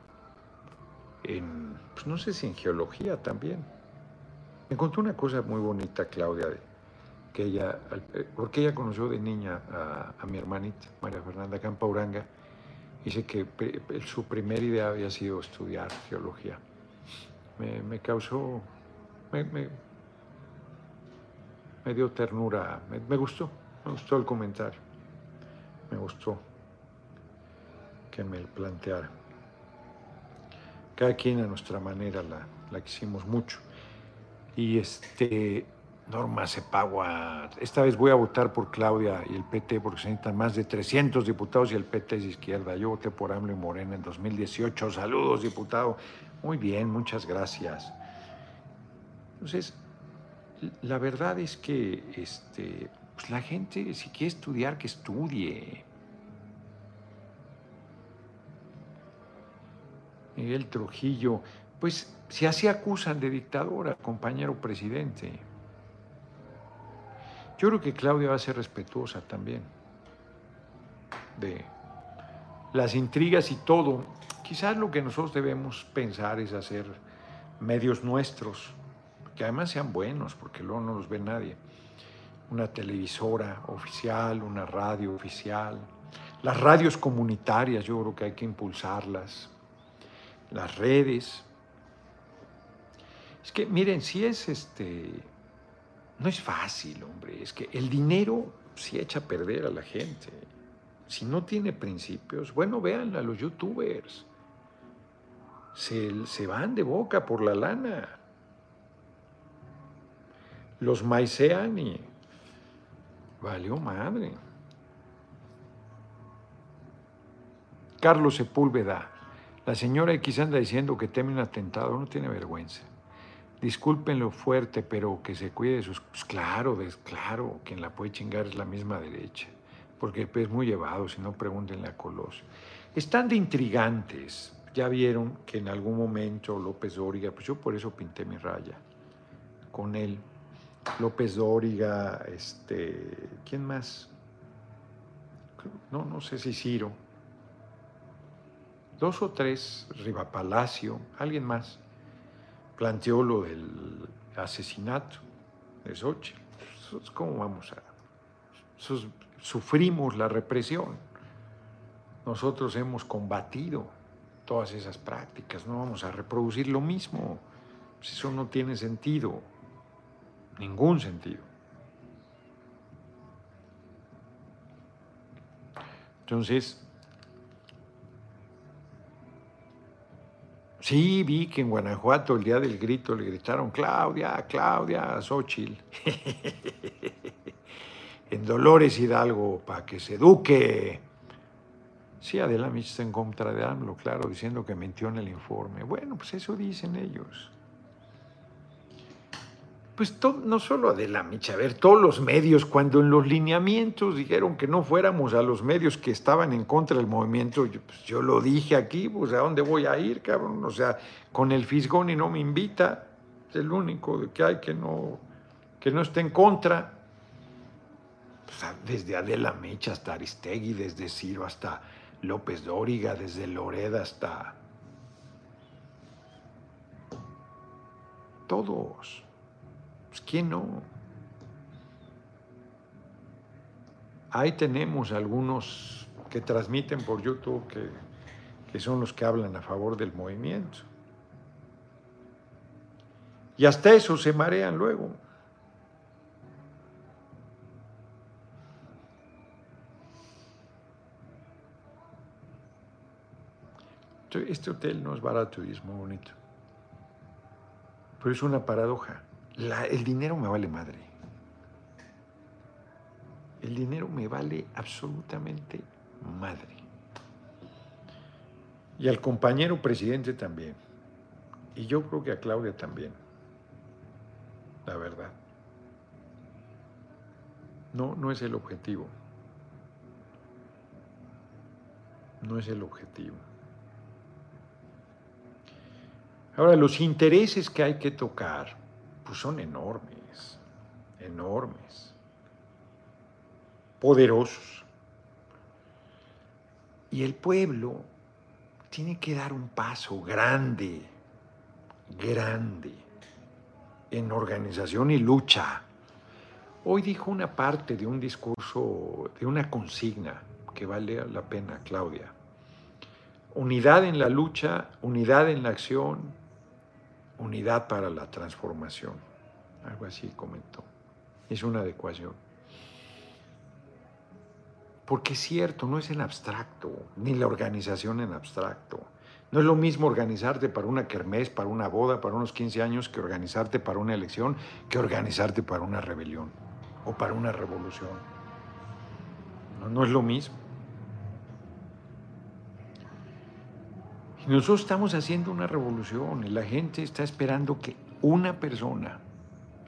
en, pues no sé si en geología también. Me contó una cosa muy bonita, Claudia, que ella, eh, porque ella conoció de niña a, mi hermanita, María Fernanda Campa Uranga, dice que su primera idea había sido estudiar geología. Me, causó, me, me, dio ternura, me, gustó, me gustó el comentario, me gustó que me planteara. Cada quien a nuestra manera la, la quisimos mucho. Y este, Norma Cepagua, esta vez voy a votar por Claudia y el PT porque se necesitan más de 300 diputados y el PT es izquierda. Yo voté por AMLO y Morena en 2018. Saludos, diputado. Muy bien, muchas gracias. Entonces, la verdad es que este, pues la gente, si quiere estudiar, que estudie. Miguel Trujillo, pues si así acusan de dictadura, compañero presidente. Yo creo que Claudia va a ser respetuosa también de las intrigas y todo. Quizás lo que nosotros debemos pensar es hacer medios nuestros, que además sean buenos, porque luego no los ve nadie. Una televisora oficial, una radio oficial, las radios comunitarias, yo creo que hay que impulsarlas, las redes. Es que miren, si es este, no es fácil, hombre, es que el dinero se echa a perder a la gente. Si no tiene principios, bueno, vean a los youtubers. Se, se van de boca por la lana. Los maicean y valió madre. Carlos Sepúlveda, la señora X anda diciendo que teme un atentado, no tiene vergüenza. Discúlpenlo fuerte, pero que se cuide de sus... Pues claro, claro, quien la puede chingar es la misma derecha, porque es muy llevado, si no pregúntenle a Colosio. Están de intrigantes. Ya vieron que en algún momento López Dóriga, pues yo por eso pinté mi raya con él. López Dóriga, este, ¿quién más? No, no sé si Ciro, dos o tres, Riva Palacio, alguien más, planteó lo del asesinato de Xochitl. ¿Cómo vamos a...? Sufrimos la represión. Nosotros hemos combatido todas esas prácticas, no vamos a reproducir lo mismo. Eso no tiene sentido, ningún sentido. Entonces, Sí, vi que en Guanajuato el día del grito le gritaron Claudia, Claudia, Xochitl. en Dolores Hidalgo, para que se eduque. Sí, Adela Mich está en contra de AMLO, claro, diciendo que mintió en el informe. Bueno, pues eso dicen ellos pues no solo Adela Micha, a ver, todos los medios, cuando en los lineamientos dijeron que no fuéramos a los medios que estaban en contra del movimiento, yo, pues yo lo dije aquí, pues ¿a dónde voy a ir, cabrón? O sea, con el fisgón y no me invita, es el único que hay que no, que no esté en contra. desde Adela Mecha hasta Aristegui, desde Ciro hasta López Dóriga, desde Loreda hasta... Todos. Pues, ¿quién no? Ahí tenemos algunos que transmiten por YouTube que, que son los que hablan a favor del movimiento. Y hasta eso se marean luego. Este hotel no es barato y es muy bonito. Pero es una paradoja el dinero me vale madre. El dinero me vale absolutamente madre. Y al compañero presidente también. Y yo creo que a Claudia también. La verdad. No, no es el objetivo. No es el objetivo. Ahora, los intereses que hay que tocar, pues son enormes, enormes, poderosos. Y el pueblo tiene que dar un paso grande, grande, en organización y lucha. Hoy dijo una parte de un discurso, de una consigna que vale la pena, Claudia. Unidad en la lucha, unidad en la acción, unidad para la transformación. Algo así comentó. Es una adecuación. Porque es cierto, no es en abstracto, ni la organización en abstracto. No es lo mismo organizarte para una kermés, para una boda, para unos 15 años, que organizarte para una elección, que organizarte para una rebelión o para una revolución. No, no es lo mismo. Nosotros estamos haciendo una revolución y la gente está esperando que una persona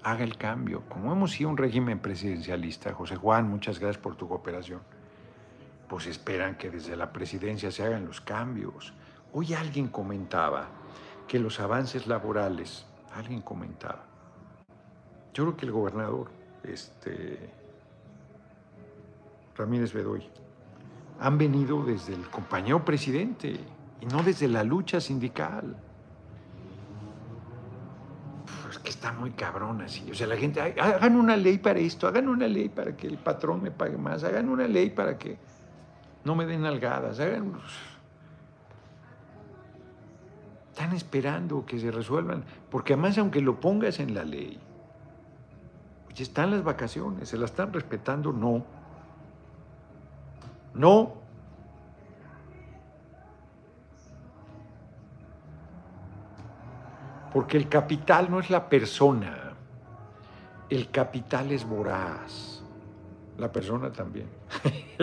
haga el cambio. Como hemos sido un régimen presidencialista, José Juan, muchas gracias por tu cooperación, pues esperan que desde la presidencia se hagan los cambios. Hoy alguien comentaba que los avances laborales, alguien comentaba, yo creo que el gobernador, este, Ramírez Bedoy, han venido desde el compañero presidente y no desde la lucha sindical. Pues que está muy cabrón así. O sea, la gente, hagan una ley para esto, hagan una ley para que el patrón me pague más, hagan una ley para que no me den algadas, hagan... Están esperando que se resuelvan, porque además aunque lo pongas en la ley, ya están las vacaciones, se las están respetando, no. No, Porque el capital no es la persona, el capital es voraz, la persona también.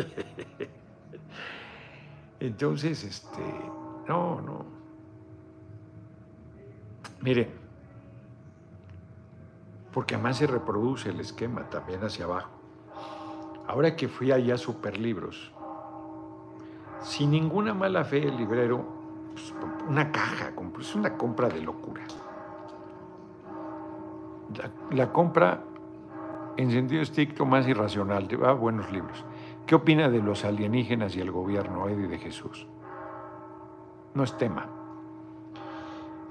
Entonces, este, no, no. Miren, porque además se reproduce el esquema también hacia abajo. Ahora que fui allá a Superlibros, sin ninguna mala fe el librero, pues, una caja, es una compra de locura la, compra en sentido estricto más irracional, de ah, buenos libros. ¿Qué opina de los alienígenas y el gobierno, Eddie de Jesús? No es tema.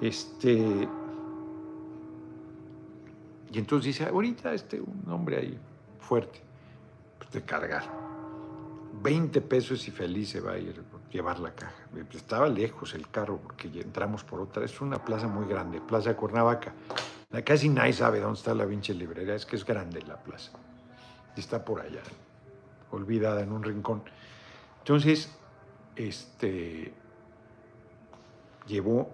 Este. Y entonces dice, ahorita este, un hombre ahí, fuerte, pues de cargar. 20 pesos y feliz se va a ir a llevar la caja. Estaba lejos el carro porque entramos por otra. Es una plaza muy grande, Plaza Cuernavaca. Casi nadie sabe dónde está la pinche librería, es que es grande la plaza. Y está por allá, olvidada en un rincón. Entonces, este, llevó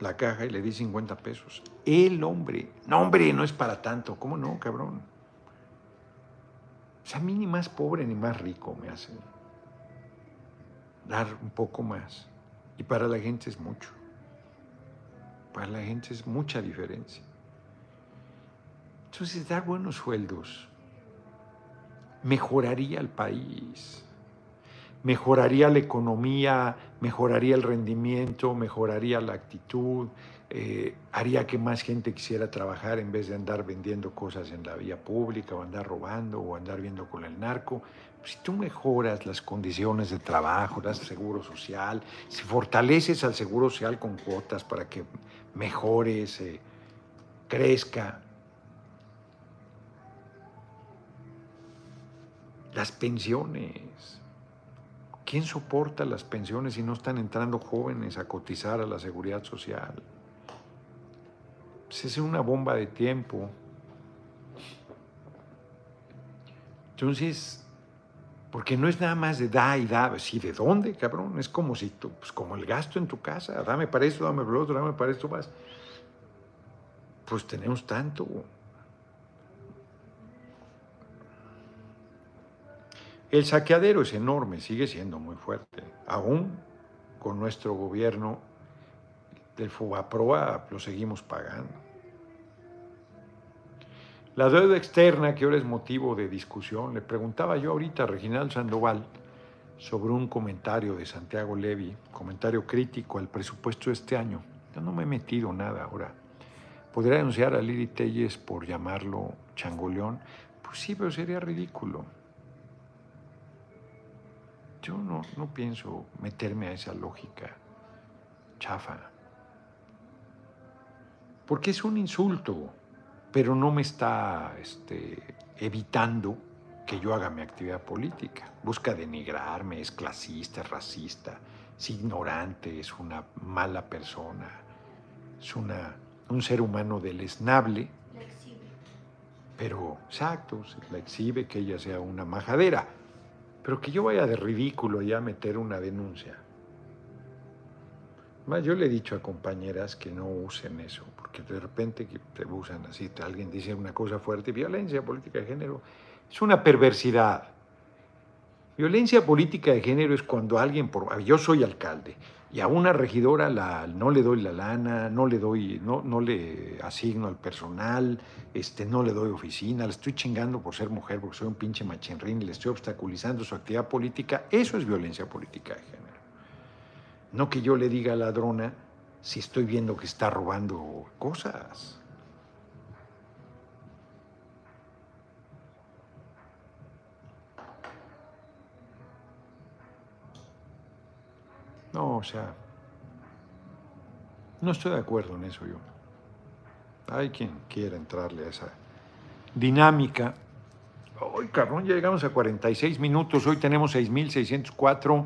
la caja y le di 50 pesos. El hombre, no hombre, no es para tanto, ¿cómo no, cabrón? O sea, a mí ni más pobre ni más rico me hace dar un poco más. Y para la gente es mucho. Para la gente es mucha diferencia. Entonces, dar buenos sueldos mejoraría el país, mejoraría la economía, mejoraría el rendimiento, mejoraría la actitud, eh, haría que más gente quisiera trabajar en vez de andar vendiendo cosas en la vía pública o andar robando o andar viendo con el narco. Si tú mejoras las condiciones de trabajo, das seguro social, si fortaleces al seguro social con cuotas para que mejore, se crezca, Las pensiones. ¿Quién soporta las pensiones si no están entrando jóvenes a cotizar a la seguridad social? Pues es una bomba de tiempo. Entonces, porque no es nada más de da y da, sí, ¿de dónde, cabrón? Es como si tú, pues como el gasto en tu casa, dame para esto, dame para otro, dame para esto más. Pues tenemos tanto. El saqueadero es enorme, sigue siendo muy fuerte. Aún con nuestro gobierno del FUBAPROA lo seguimos pagando. La deuda externa, que ahora es motivo de discusión, le preguntaba yo ahorita a Reginald Sandoval sobre un comentario de Santiago Levy, comentario crítico al presupuesto de este año. Yo no me he metido nada ahora. ¿Podría denunciar a Lili Telles por llamarlo changoleón? Pues sí, pero sería ridículo. Yo no, no pienso meterme a esa lógica chafa. Porque es un insulto pero no me está este, evitando que yo haga mi actividad política. Busca denigrarme, es clasista, es racista, es ignorante, es una mala persona, es una, un ser humano deleznable. La exhibe. Pero, exacto, la exhibe que ella sea una majadera. Pero que yo vaya de ridículo ya a meter una denuncia. Más yo le he dicho a compañeras que no usen eso, porque de repente que te usan así, alguien dice una cosa fuerte, violencia política de género, es una perversidad. Violencia política de género es cuando alguien, por, yo soy alcalde, y a una regidora la, no le doy la lana, no le doy, no, no le asigno al personal, este, no le doy oficina, le estoy chingando por ser mujer, porque soy un pinche machinrín, le estoy obstaculizando su actividad política, eso es violencia política de género. No que yo le diga a ladrona si estoy viendo que está robando cosas. No, o sea, no estoy de acuerdo en eso yo. Hay quien quiera entrarle a esa dinámica. Hoy, cabrón, ya llegamos a 46 minutos. Hoy tenemos 6.604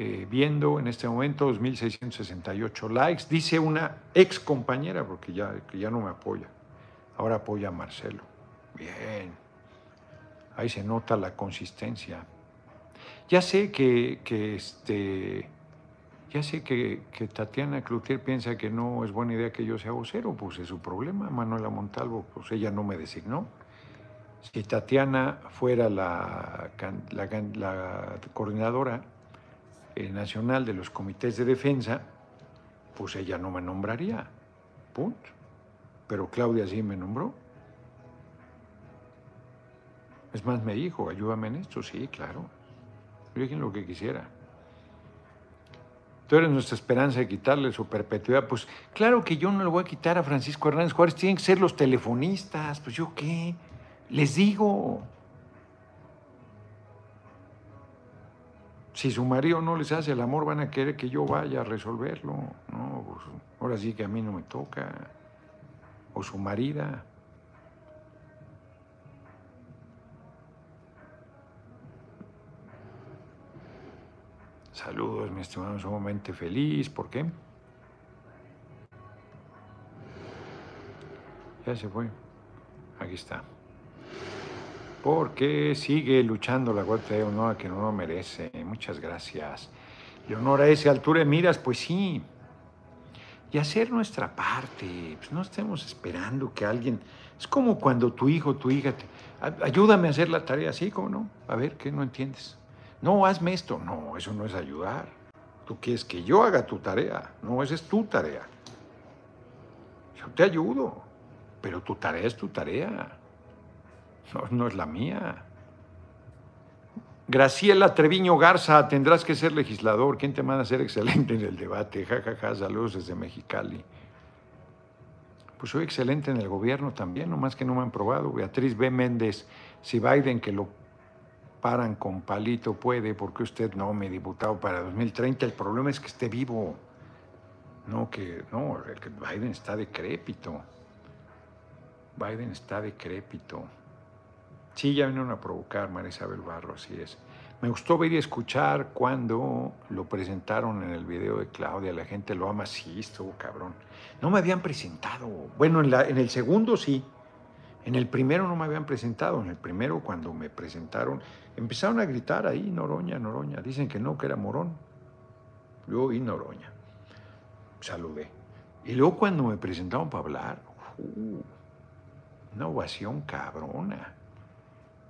eh, viendo en este momento 2.668 likes. Dice una ex compañera, porque ya, que ya no me apoya, ahora apoya a Marcelo. Bien, ahí se nota la consistencia. Ya sé que, que este, ya sé que, que, Tatiana Cloutier piensa que no es buena idea que yo sea vocero, pues es su problema. Manuela Montalvo, pues ella no me designó. Si Tatiana fuera la, la, la coordinadora, eh, nacional de los comités de defensa, pues ella no me nombraría. Punto. Pero Claudia sí me nombró. Es más, me dijo, ayúdame en esto. Sí, claro. Digan lo que quisiera. Tú eres nuestra esperanza de quitarle su perpetuidad. Pues claro que yo no le voy a quitar a Francisco Hernández Juárez. Tienen que ser los telefonistas. Pues yo qué. Les digo. Si su marido no les hace el amor, van a querer que yo vaya a resolverlo. No, pues, ahora sí que a mí no me toca. O su marida. Saludos, mi estimado, sumamente feliz. ¿Por qué? Ya se fue. Aquí está porque sigue luchando la Guardia de Honor que no lo merece. Muchas gracias. Leonora, a esa altura de miras, pues sí. Y hacer nuestra parte. Pues no estemos esperando que alguien. Es como cuando tu hijo, tu hija, te... ayúdame a hacer la tarea, ¿sí? ¿Cómo no? A ver, ¿qué no entiendes? No, hazme esto. No, eso no es ayudar. Tú quieres que yo haga tu tarea. No, esa es tu tarea. Yo te ayudo, pero tu tarea es tu tarea. No, no es la mía. Graciela Treviño Garza, tendrás que ser legislador. ¿Quién te manda a ser excelente en el debate? Ja, ja, ja, saludos desde Mexicali. Pues soy excelente en el gobierno también, nomás que no me han probado. Beatriz B. Méndez, si Biden que lo paran con palito puede, porque usted no, mi diputado para 2030? El problema es que esté vivo. No, que no, Biden está decrépito. Biden está decrépito. Sí, ya vinieron a provocar María Isabel Barro, así es. Me gustó ver y escuchar cuando lo presentaron en el video de Claudia. La gente lo ama, sí, estuvo cabrón. No me habían presentado. Bueno, en, el segundo sí. En el primero no me habían presentado. En el primero, cuando me presentaron, empezaron a gritar ahí, Noroña, Noroña. Dicen que no, que era Morón. Yo oí Noroña. Saludé. Y luego cuando me presentaron para hablar, uh, una ovación cabrona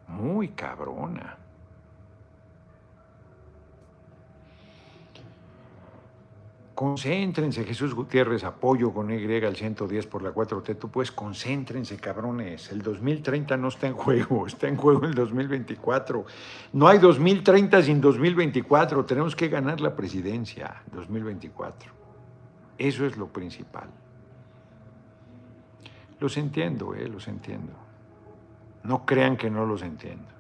muy cabrona. Concéntrense, Jesús Gutiérrez, apoyo con Y al 110 por la 4T. Tú pues concéntrense, cabrones. El 2030 no está en juego, está en juego el 2024. No hay 2030 sin 2024. Tenemos que ganar la presidencia 2024. Eso es lo principal. Los entiendo, eh, los entiendo. No crean que no los entiendo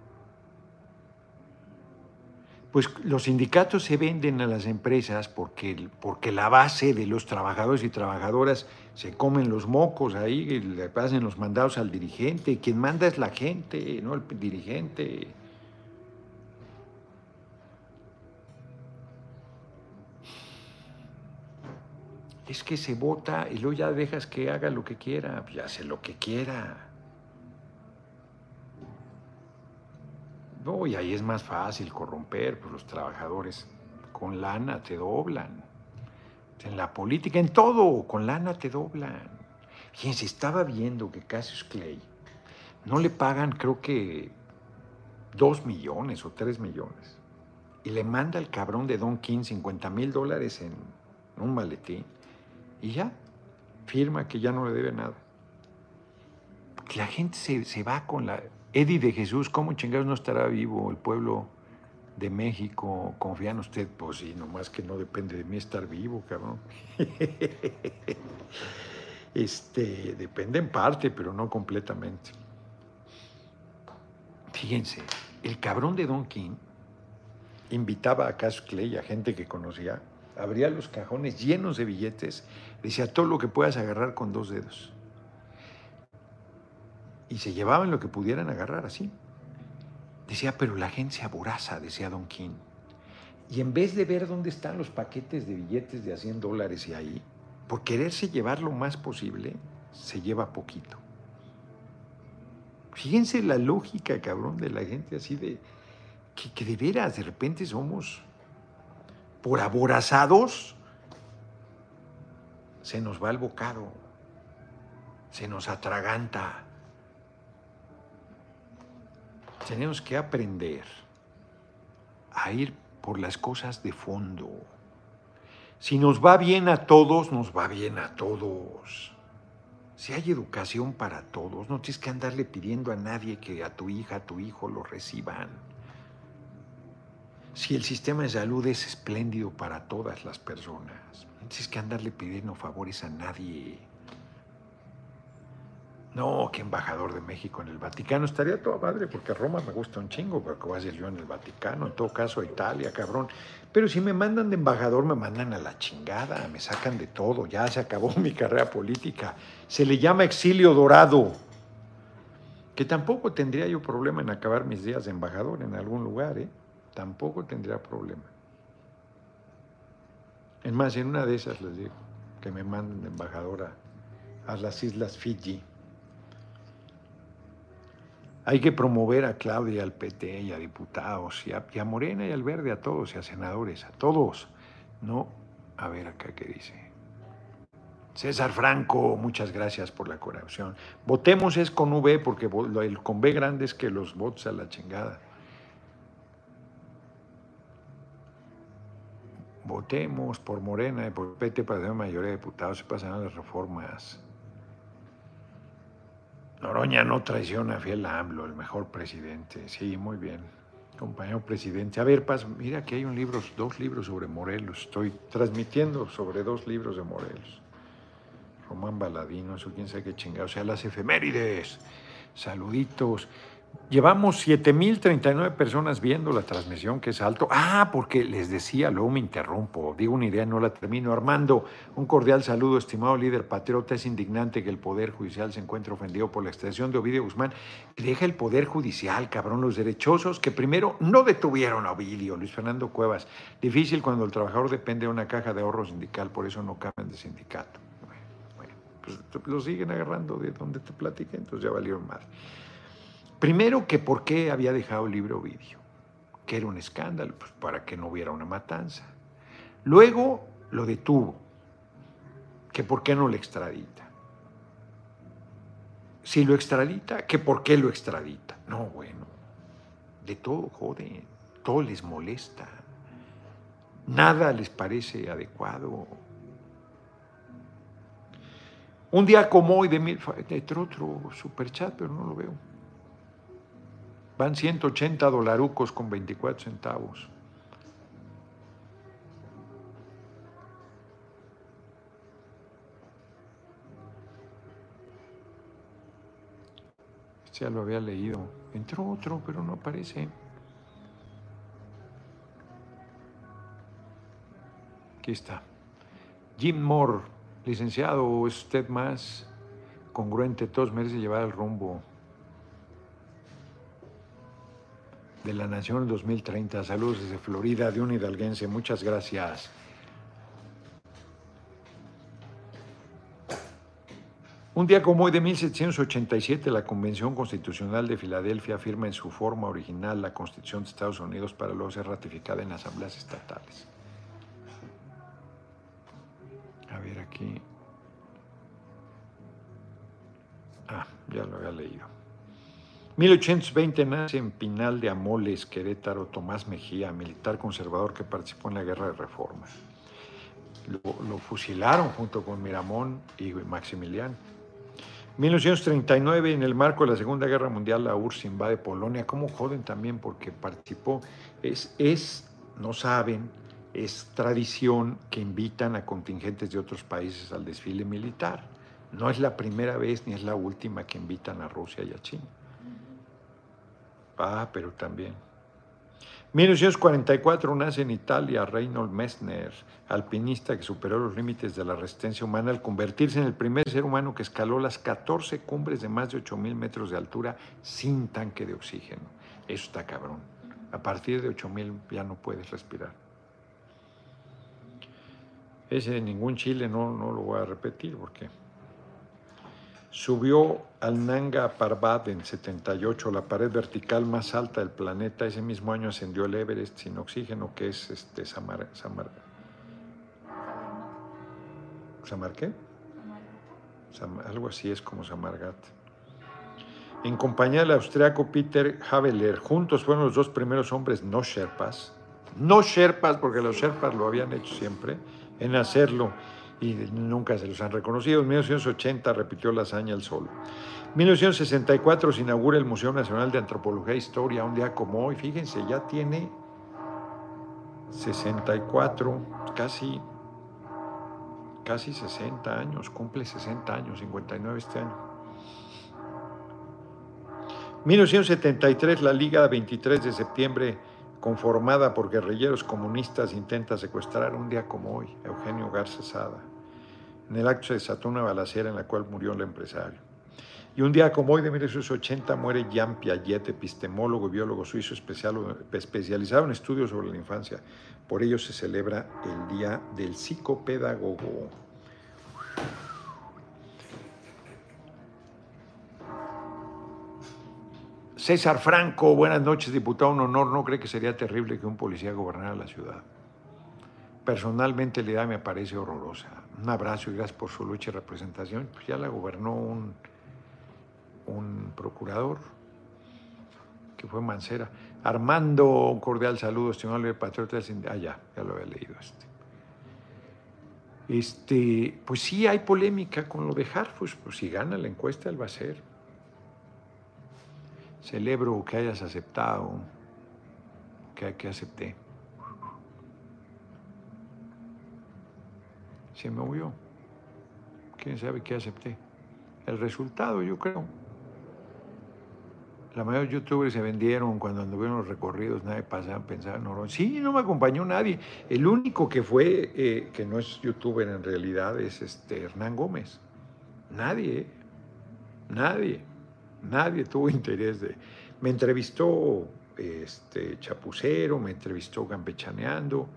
pues los sindicatos se venden a las empresas porque, porque la base de los trabajadores y trabajadoras se comen los mocos ahí, le pasen los mandados al dirigente. Quien manda es la gente, no el dirigente. Es que se vota y luego ya dejas que haga lo que quiera, ya hace lo que quiera. Y ahí es más fácil corromper, pues los trabajadores con lana te doblan. En la política, en todo, con lana te doblan. Fíjense, estaba viendo que Cassius Clay no le pagan, creo que, dos millones o tres millones. Y le manda al cabrón de Don King 50 mil dólares en un maletín. Y ya, firma que ya no le debe nada. la gente se, se va con la Eddie de Jesús, ¿cómo chingados no estará vivo el pueblo de México? ¿Confía en usted? Pues sí, nomás que no depende de mí estar vivo, cabrón. Este, depende en parte, pero no completamente. Fíjense, el cabrón de Don King invitaba a Cass Clay, a gente que conocía, abría los cajones llenos de billetes, decía todo lo que puedas agarrar con dos dedos y se llevaban lo que pudieran agarrar así. Decía, pero la gente se aboraza, decía Don King. Y en vez de ver dónde están los paquetes de billetes de a 100 dólares y ahí, por quererse llevar lo más posible, se lleva poquito. Fíjense la lógica, cabrón, de la gente así de que, que de veras de repente somos por aborazados, se nos va el bocado, se nos atraganta. Tenemos que aprender a ir por las cosas de fondo. Si nos va bien a todos, nos va bien a todos. Si hay educación para todos, no tienes que andarle pidiendo a nadie que a tu hija, a tu hijo lo reciban. Si el sistema de salud es espléndido para todas las personas, no tienes que andarle pidiendo favores a nadie. No, qué embajador de México en el Vaticano. Estaría toda madre, porque a Roma me gusta un chingo, pero que voy a ser yo en el Vaticano, en todo caso a Italia, cabrón. Pero si me mandan de embajador, me mandan a la chingada, me sacan de todo, ya se acabó mi carrera política. Se le llama exilio dorado. Que tampoco tendría yo problema en acabar mis días de embajador en algún lugar, ¿eh? Tampoco tendría problema. Es más, en una de esas les digo, que me manden de embajador a las Islas Fiji. Hay que promover a Claudia, al PT y a diputados, y a, Morena y al Verde, a todos, y a senadores, a todos. No, a ver acá qué dice. César Franco, muchas gracias por la colaboración. Votemos es con V, porque el con B grande es que los votos a la chingada. Votemos por Morena y por PT para tener mayoría de diputados y pasan las reformas. Noroña no traiciona fiel a AMLO, el mejor presidente. Sí, muy bien, compañero presidente. A ver, Paz, mira que hay un libro, dos libros sobre Morelos. Estoy transmitiendo sobre dos libros de Morelos. Román Baladino, eso quién sabe qué chingado. O sea, las efemérides. Saluditos. Llevamos 7.039 personas viendo la transmisión, que es alto. Ah, porque les decía, luego me interrumpo, digo una idea, no la termino. Armando, un cordial saludo, estimado líder patriota. Es indignante que el Poder Judicial se encuentre ofendido por la extradición de Ovidio Guzmán. Deja el Poder Judicial, cabrón, los derechosos que primero no detuvieron a Ovidio, Luis Fernando Cuevas. Difícil cuando el trabajador depende de una caja de ahorro sindical, por eso no cambian de sindicato. Bueno, pues lo siguen agarrando de donde te platiqué, entonces ya valieron más. Primero que por qué había dejado el libro Ovidio, que era un escándalo, pues para que no hubiera una matanza. Luego lo detuvo, que por qué no lo extradita. Si lo extradita, que por qué lo extradita. No, bueno, de todo joden, todo les molesta, nada les parece adecuado. Un día como hoy de mil, otro superchat, pero no lo veo. Van 180 dolarucos con 24 centavos. Este ya lo había leído. Entró otro, pero no aparece. Aquí está. Jim Moore, licenciado, ¿es usted más congruente? Todos merecen llevar el rumbo de la Nación 2030. Saludos desde Florida, de un hidalguense. Muchas gracias. Un día como hoy de 1787, la Convención Constitucional de Filadelfia firma en su forma original la Constitución de Estados Unidos para luego ser ratificada en asambleas estatales. A ver aquí. Ah, ya lo había leído. 1820 nace en Pinal de Amoles, Querétaro, Tomás Mejía, militar conservador que participó en la Guerra de Reforma. Lo, fusilaron junto con Miramón y Maximiliano. 1939, en el marco de la Segunda Guerra Mundial, la URSS invade Polonia. ¿Cómo joden también? Porque participó. Es, es no saben, es tradición que invitan a contingentes de otros países al desfile militar. No es la primera vez ni es la última que invitan a Rusia y a China. Ah, pero también. 1944 nace en Italia Reynold Messner, alpinista que superó los límites de la resistencia humana al convertirse en el primer ser humano que escaló las 14 cumbres de más de 8.000 metros de altura sin tanque de oxígeno. Eso está cabrón. A partir de 8.000 ya no puedes respirar. Ese de ningún Chile no, no lo voy a repetir porque subió al Nanga Parbat en 78, la pared vertical más alta del planeta. Ese mismo año ascendió el Everest sin oxígeno, que es este Samar, Samar, ¿Samar qué? algo así es como Samargat. En compañía del austriaco Peter Haveler, juntos fueron los dos primeros hombres no Sherpas, no Sherpas porque los Sherpas lo habían hecho siempre, en hacerlo y nunca se los han reconocido. En 1980 repitió la hazaña el solo. En 1964 se inaugura el Museo Nacional de Antropología e Historia, un día como hoy. Fíjense, ya tiene 64, casi, casi 60 años, cumple 60 años, 59 este año. 1973, la Liga 23 de septiembre conformada por guerrilleros comunistas, intenta secuestrar un día como hoy Eugenio Garza Sada. En el acto se desató una balacera en la cual murió el empresario. Y un día como hoy de 1980 muere Jean Piaget, epistemólogo y biólogo suizo especializado en estudios sobre la infancia. Por ello se celebra el Día del Psicopedagogo. César Franco, buenas noches, diputado. Un honor. ¿No cree que sería terrible que un policía gobernara la ciudad? Personalmente la idea me parece horrorosa. Un abrazo y gracias por su lucha y representación. Pues ya la gobernó un, un procurador que fue Mancera. Armando, un cordial saludo, estimado patriota del Ah, ya, ya lo había leído este. Este, pues sí, hay polémica con lo de Harfus. Pues si gana la encuesta, él va a ser. Celebro que hayas aceptado, que, que acepté. Se me huyó. ¿Quién sabe qué acepté? El resultado, yo creo. La mayoría de youtubers se vendieron cuando anduvieron los recorridos, nadie pasaba, pensaba, no, sí, no me acompañó nadie. El único que fue, eh, que no es youtuber en realidad, es este Hernán Gómez. Nadie, nadie. Nadie tuvo interés de... Me entrevistó este, Chapucero, me entrevistó Gampechaneando,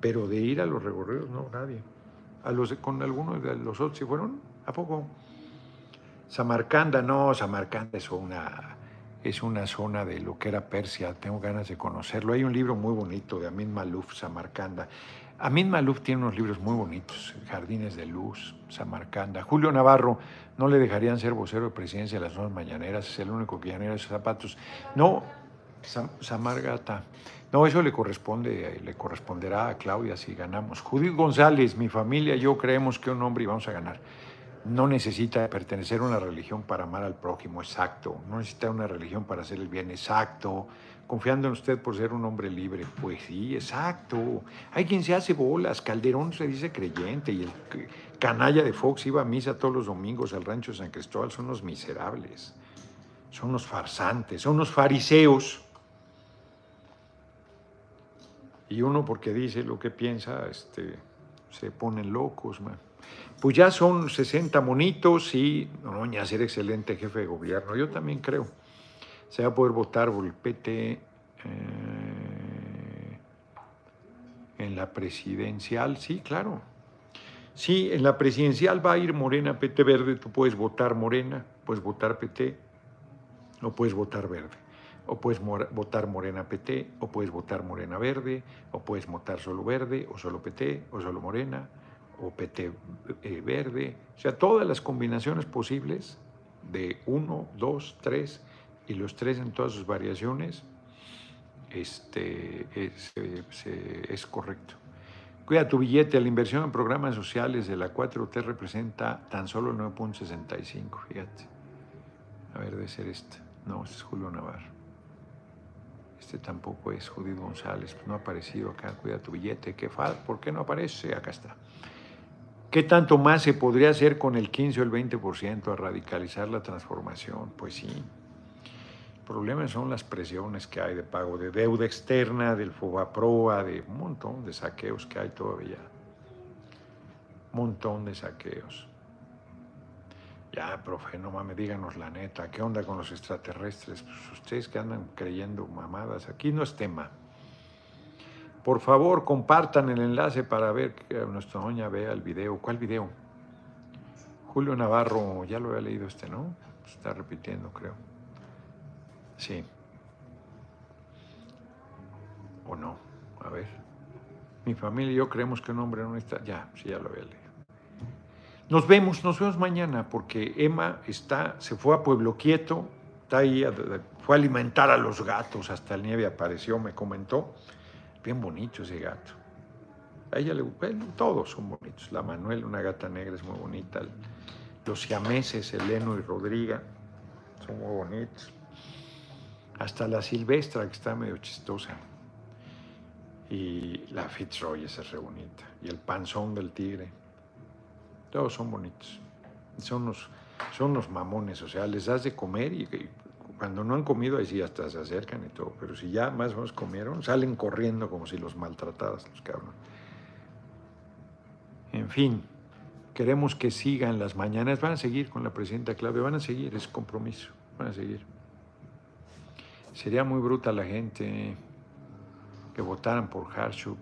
pero de ir a los recorridos, no, nadie. A los, con algunos de los otros, ¿sí fueron? ¿A poco? Samarcanda, no, Samarcanda es una, es una zona de lo que era Persia, tengo ganas de conocerlo. Hay un libro muy bonito de Amin Maluf, Samarcanda. Amin Maluf tiene unos libros muy bonitos, Jardines de Luz, Samarcanda. Julio Navarro, no le dejarían ser vocero de presidencia de las nuevas mañaneras, es el único que llanera esos zapatos. No, Samargata. No, eso le corresponde, le corresponderá a Claudia si ganamos. Judith González, mi familia, yo creemos que un hombre y vamos a ganar. no necesita pertenecer a una religión para amar al prójimo, exacto. No necesita una religión para hacer el bien, exacto. Confiando en usted por ser un hombre libre, pues sí, exacto. Hay quien se hace bolas, Calderón se dice creyente y el canalla de Fox iba a misa todos los domingos al rancho San Cristóbal, son unos miserables, son unos farsantes, son unos fariseos. Y uno porque dice lo que piensa, este, se ponen locos, man. Pues ya son 60 monitos y Noroña ser excelente jefe de gobierno. Yo también creo. Se va a poder votar PT eh, en la presidencial, sí, claro. Sí, en la presidencial va a ir Morena, PT Verde, tú puedes votar Morena, puedes votar PT o puedes votar Verde. O puedes votar Morena PT, o puedes votar Morena Verde, o puedes votar solo Verde, o solo PT, o solo Morena, o PT eh, verde, o sea, todas las combinaciones posibles de uno, dos, tres y los tres en todas sus variaciones, este, es, es correcto. Cuida tu billete, la inversión en programas sociales de la 4T representa tan solo 9.65, fíjate. A ver, debe ser este. No, este es Julio Navarro. Este tampoco es Judith González, no ha aparecido acá. Cuida tu billete. ¿Qué ¿Por qué no aparece? Acá está. ¿Qué tanto más se podría hacer con el 15 o el 20% a radicalizar la transformación? Pues sí. El problema son las presiones que hay de pago de deuda externa, del FOBAPROA, de un montón de saqueos que hay todavía. Un montón de saqueos. Ya, profe, no mames, díganos la neta, ¿qué onda con los extraterrestres? Pues ustedes que andan creyendo mamadas, aquí no es tema. Por favor, compartan el enlace para ver que nuestra doña vea el video. ¿Cuál video? Julio Navarro, ya lo había leído este, ¿no? Se está repitiendo, creo. Sí. ¿O no? A ver. Mi familia y yo creemos que un hombre no está. Ya, sí, ya lo había leído. Nos vemos, nos vemos mañana, porque Emma está, se fue a Pueblo Quieto, está ahí, fue a alimentar a los gatos, hasta el nieve apareció, me comentó. Bien bonito ese gato. A ella le bueno, todos son bonitos. La Manuel, una gata negra, es muy bonita. Los siameses, Eleno y Rodriga, son muy bonitos. Hasta la Silvestra, que está medio chistosa. Y la Fitzroy, esa es re bonita. Y el panzón del tigre. Todos son bonitos. Son los, son mamones, o sea, les das de comer y cuando no han comido, ahí sí hasta se acercan y todo. Pero si ya más o menos comieron, salen corriendo como si los maltrataras, los cabrones. En fin, queremos que sigan las mañanas. Van a seguir con la presidenta Claudia, van a seguir, es compromiso, van a seguir. Sería muy bruta la gente que votaran por Harshu,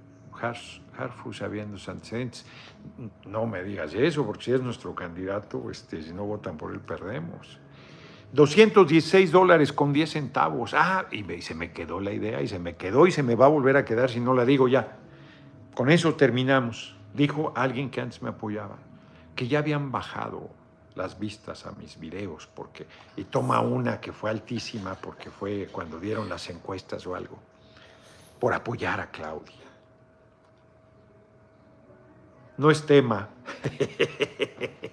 Harfus habiendo antecedentes. No me digas eso, porque si es nuestro candidato, este, si no votan por él, perdemos. 216 dólares con 10 centavos. Ah, y, se me quedó la idea y se me quedó y se me va a volver a quedar si no la digo ya. Con eso terminamos. Dijo alguien que antes me apoyaba, que ya habían bajado las vistas a mis videos, porque, y toma una que fue altísima porque fue cuando dieron las encuestas o algo, por apoyar a Claudia. No es tema.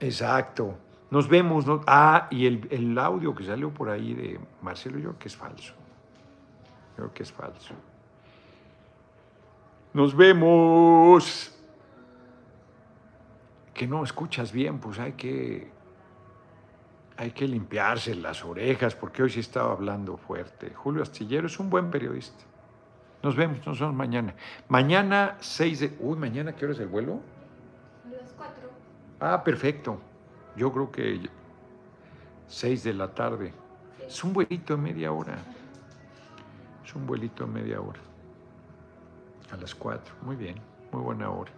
Exacto. Nos vemos. Ah, y el, audio que salió por ahí de Marcelo, yo creo que es falso. Yo creo que es falso. Nos vemos. Que no escuchas bien, pues hay que hay que limpiarse las orejas porque hoy sí estaba hablando fuerte. Julio Astillero es un buen periodista. Nos vemos, nos vemos mañana. Mañana 6 de... Uy, mañana, ¿qué hora es el vuelo? A las 4. Ah, perfecto. Yo creo que 6 de la tarde. Es un vuelito de media hora. Es un vuelito de media hora. A las 4. Muy bien, muy buena hora.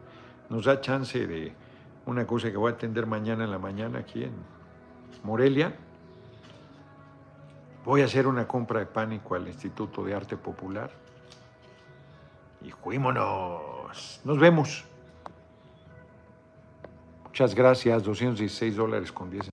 Nos da chance de una cosa que voy a atender mañana en la mañana aquí en Morelia. Voy a hacer una compra de pánico al Instituto de Arte Popular. Y juímonos. Nos vemos. Muchas gracias, 216 dólares con 10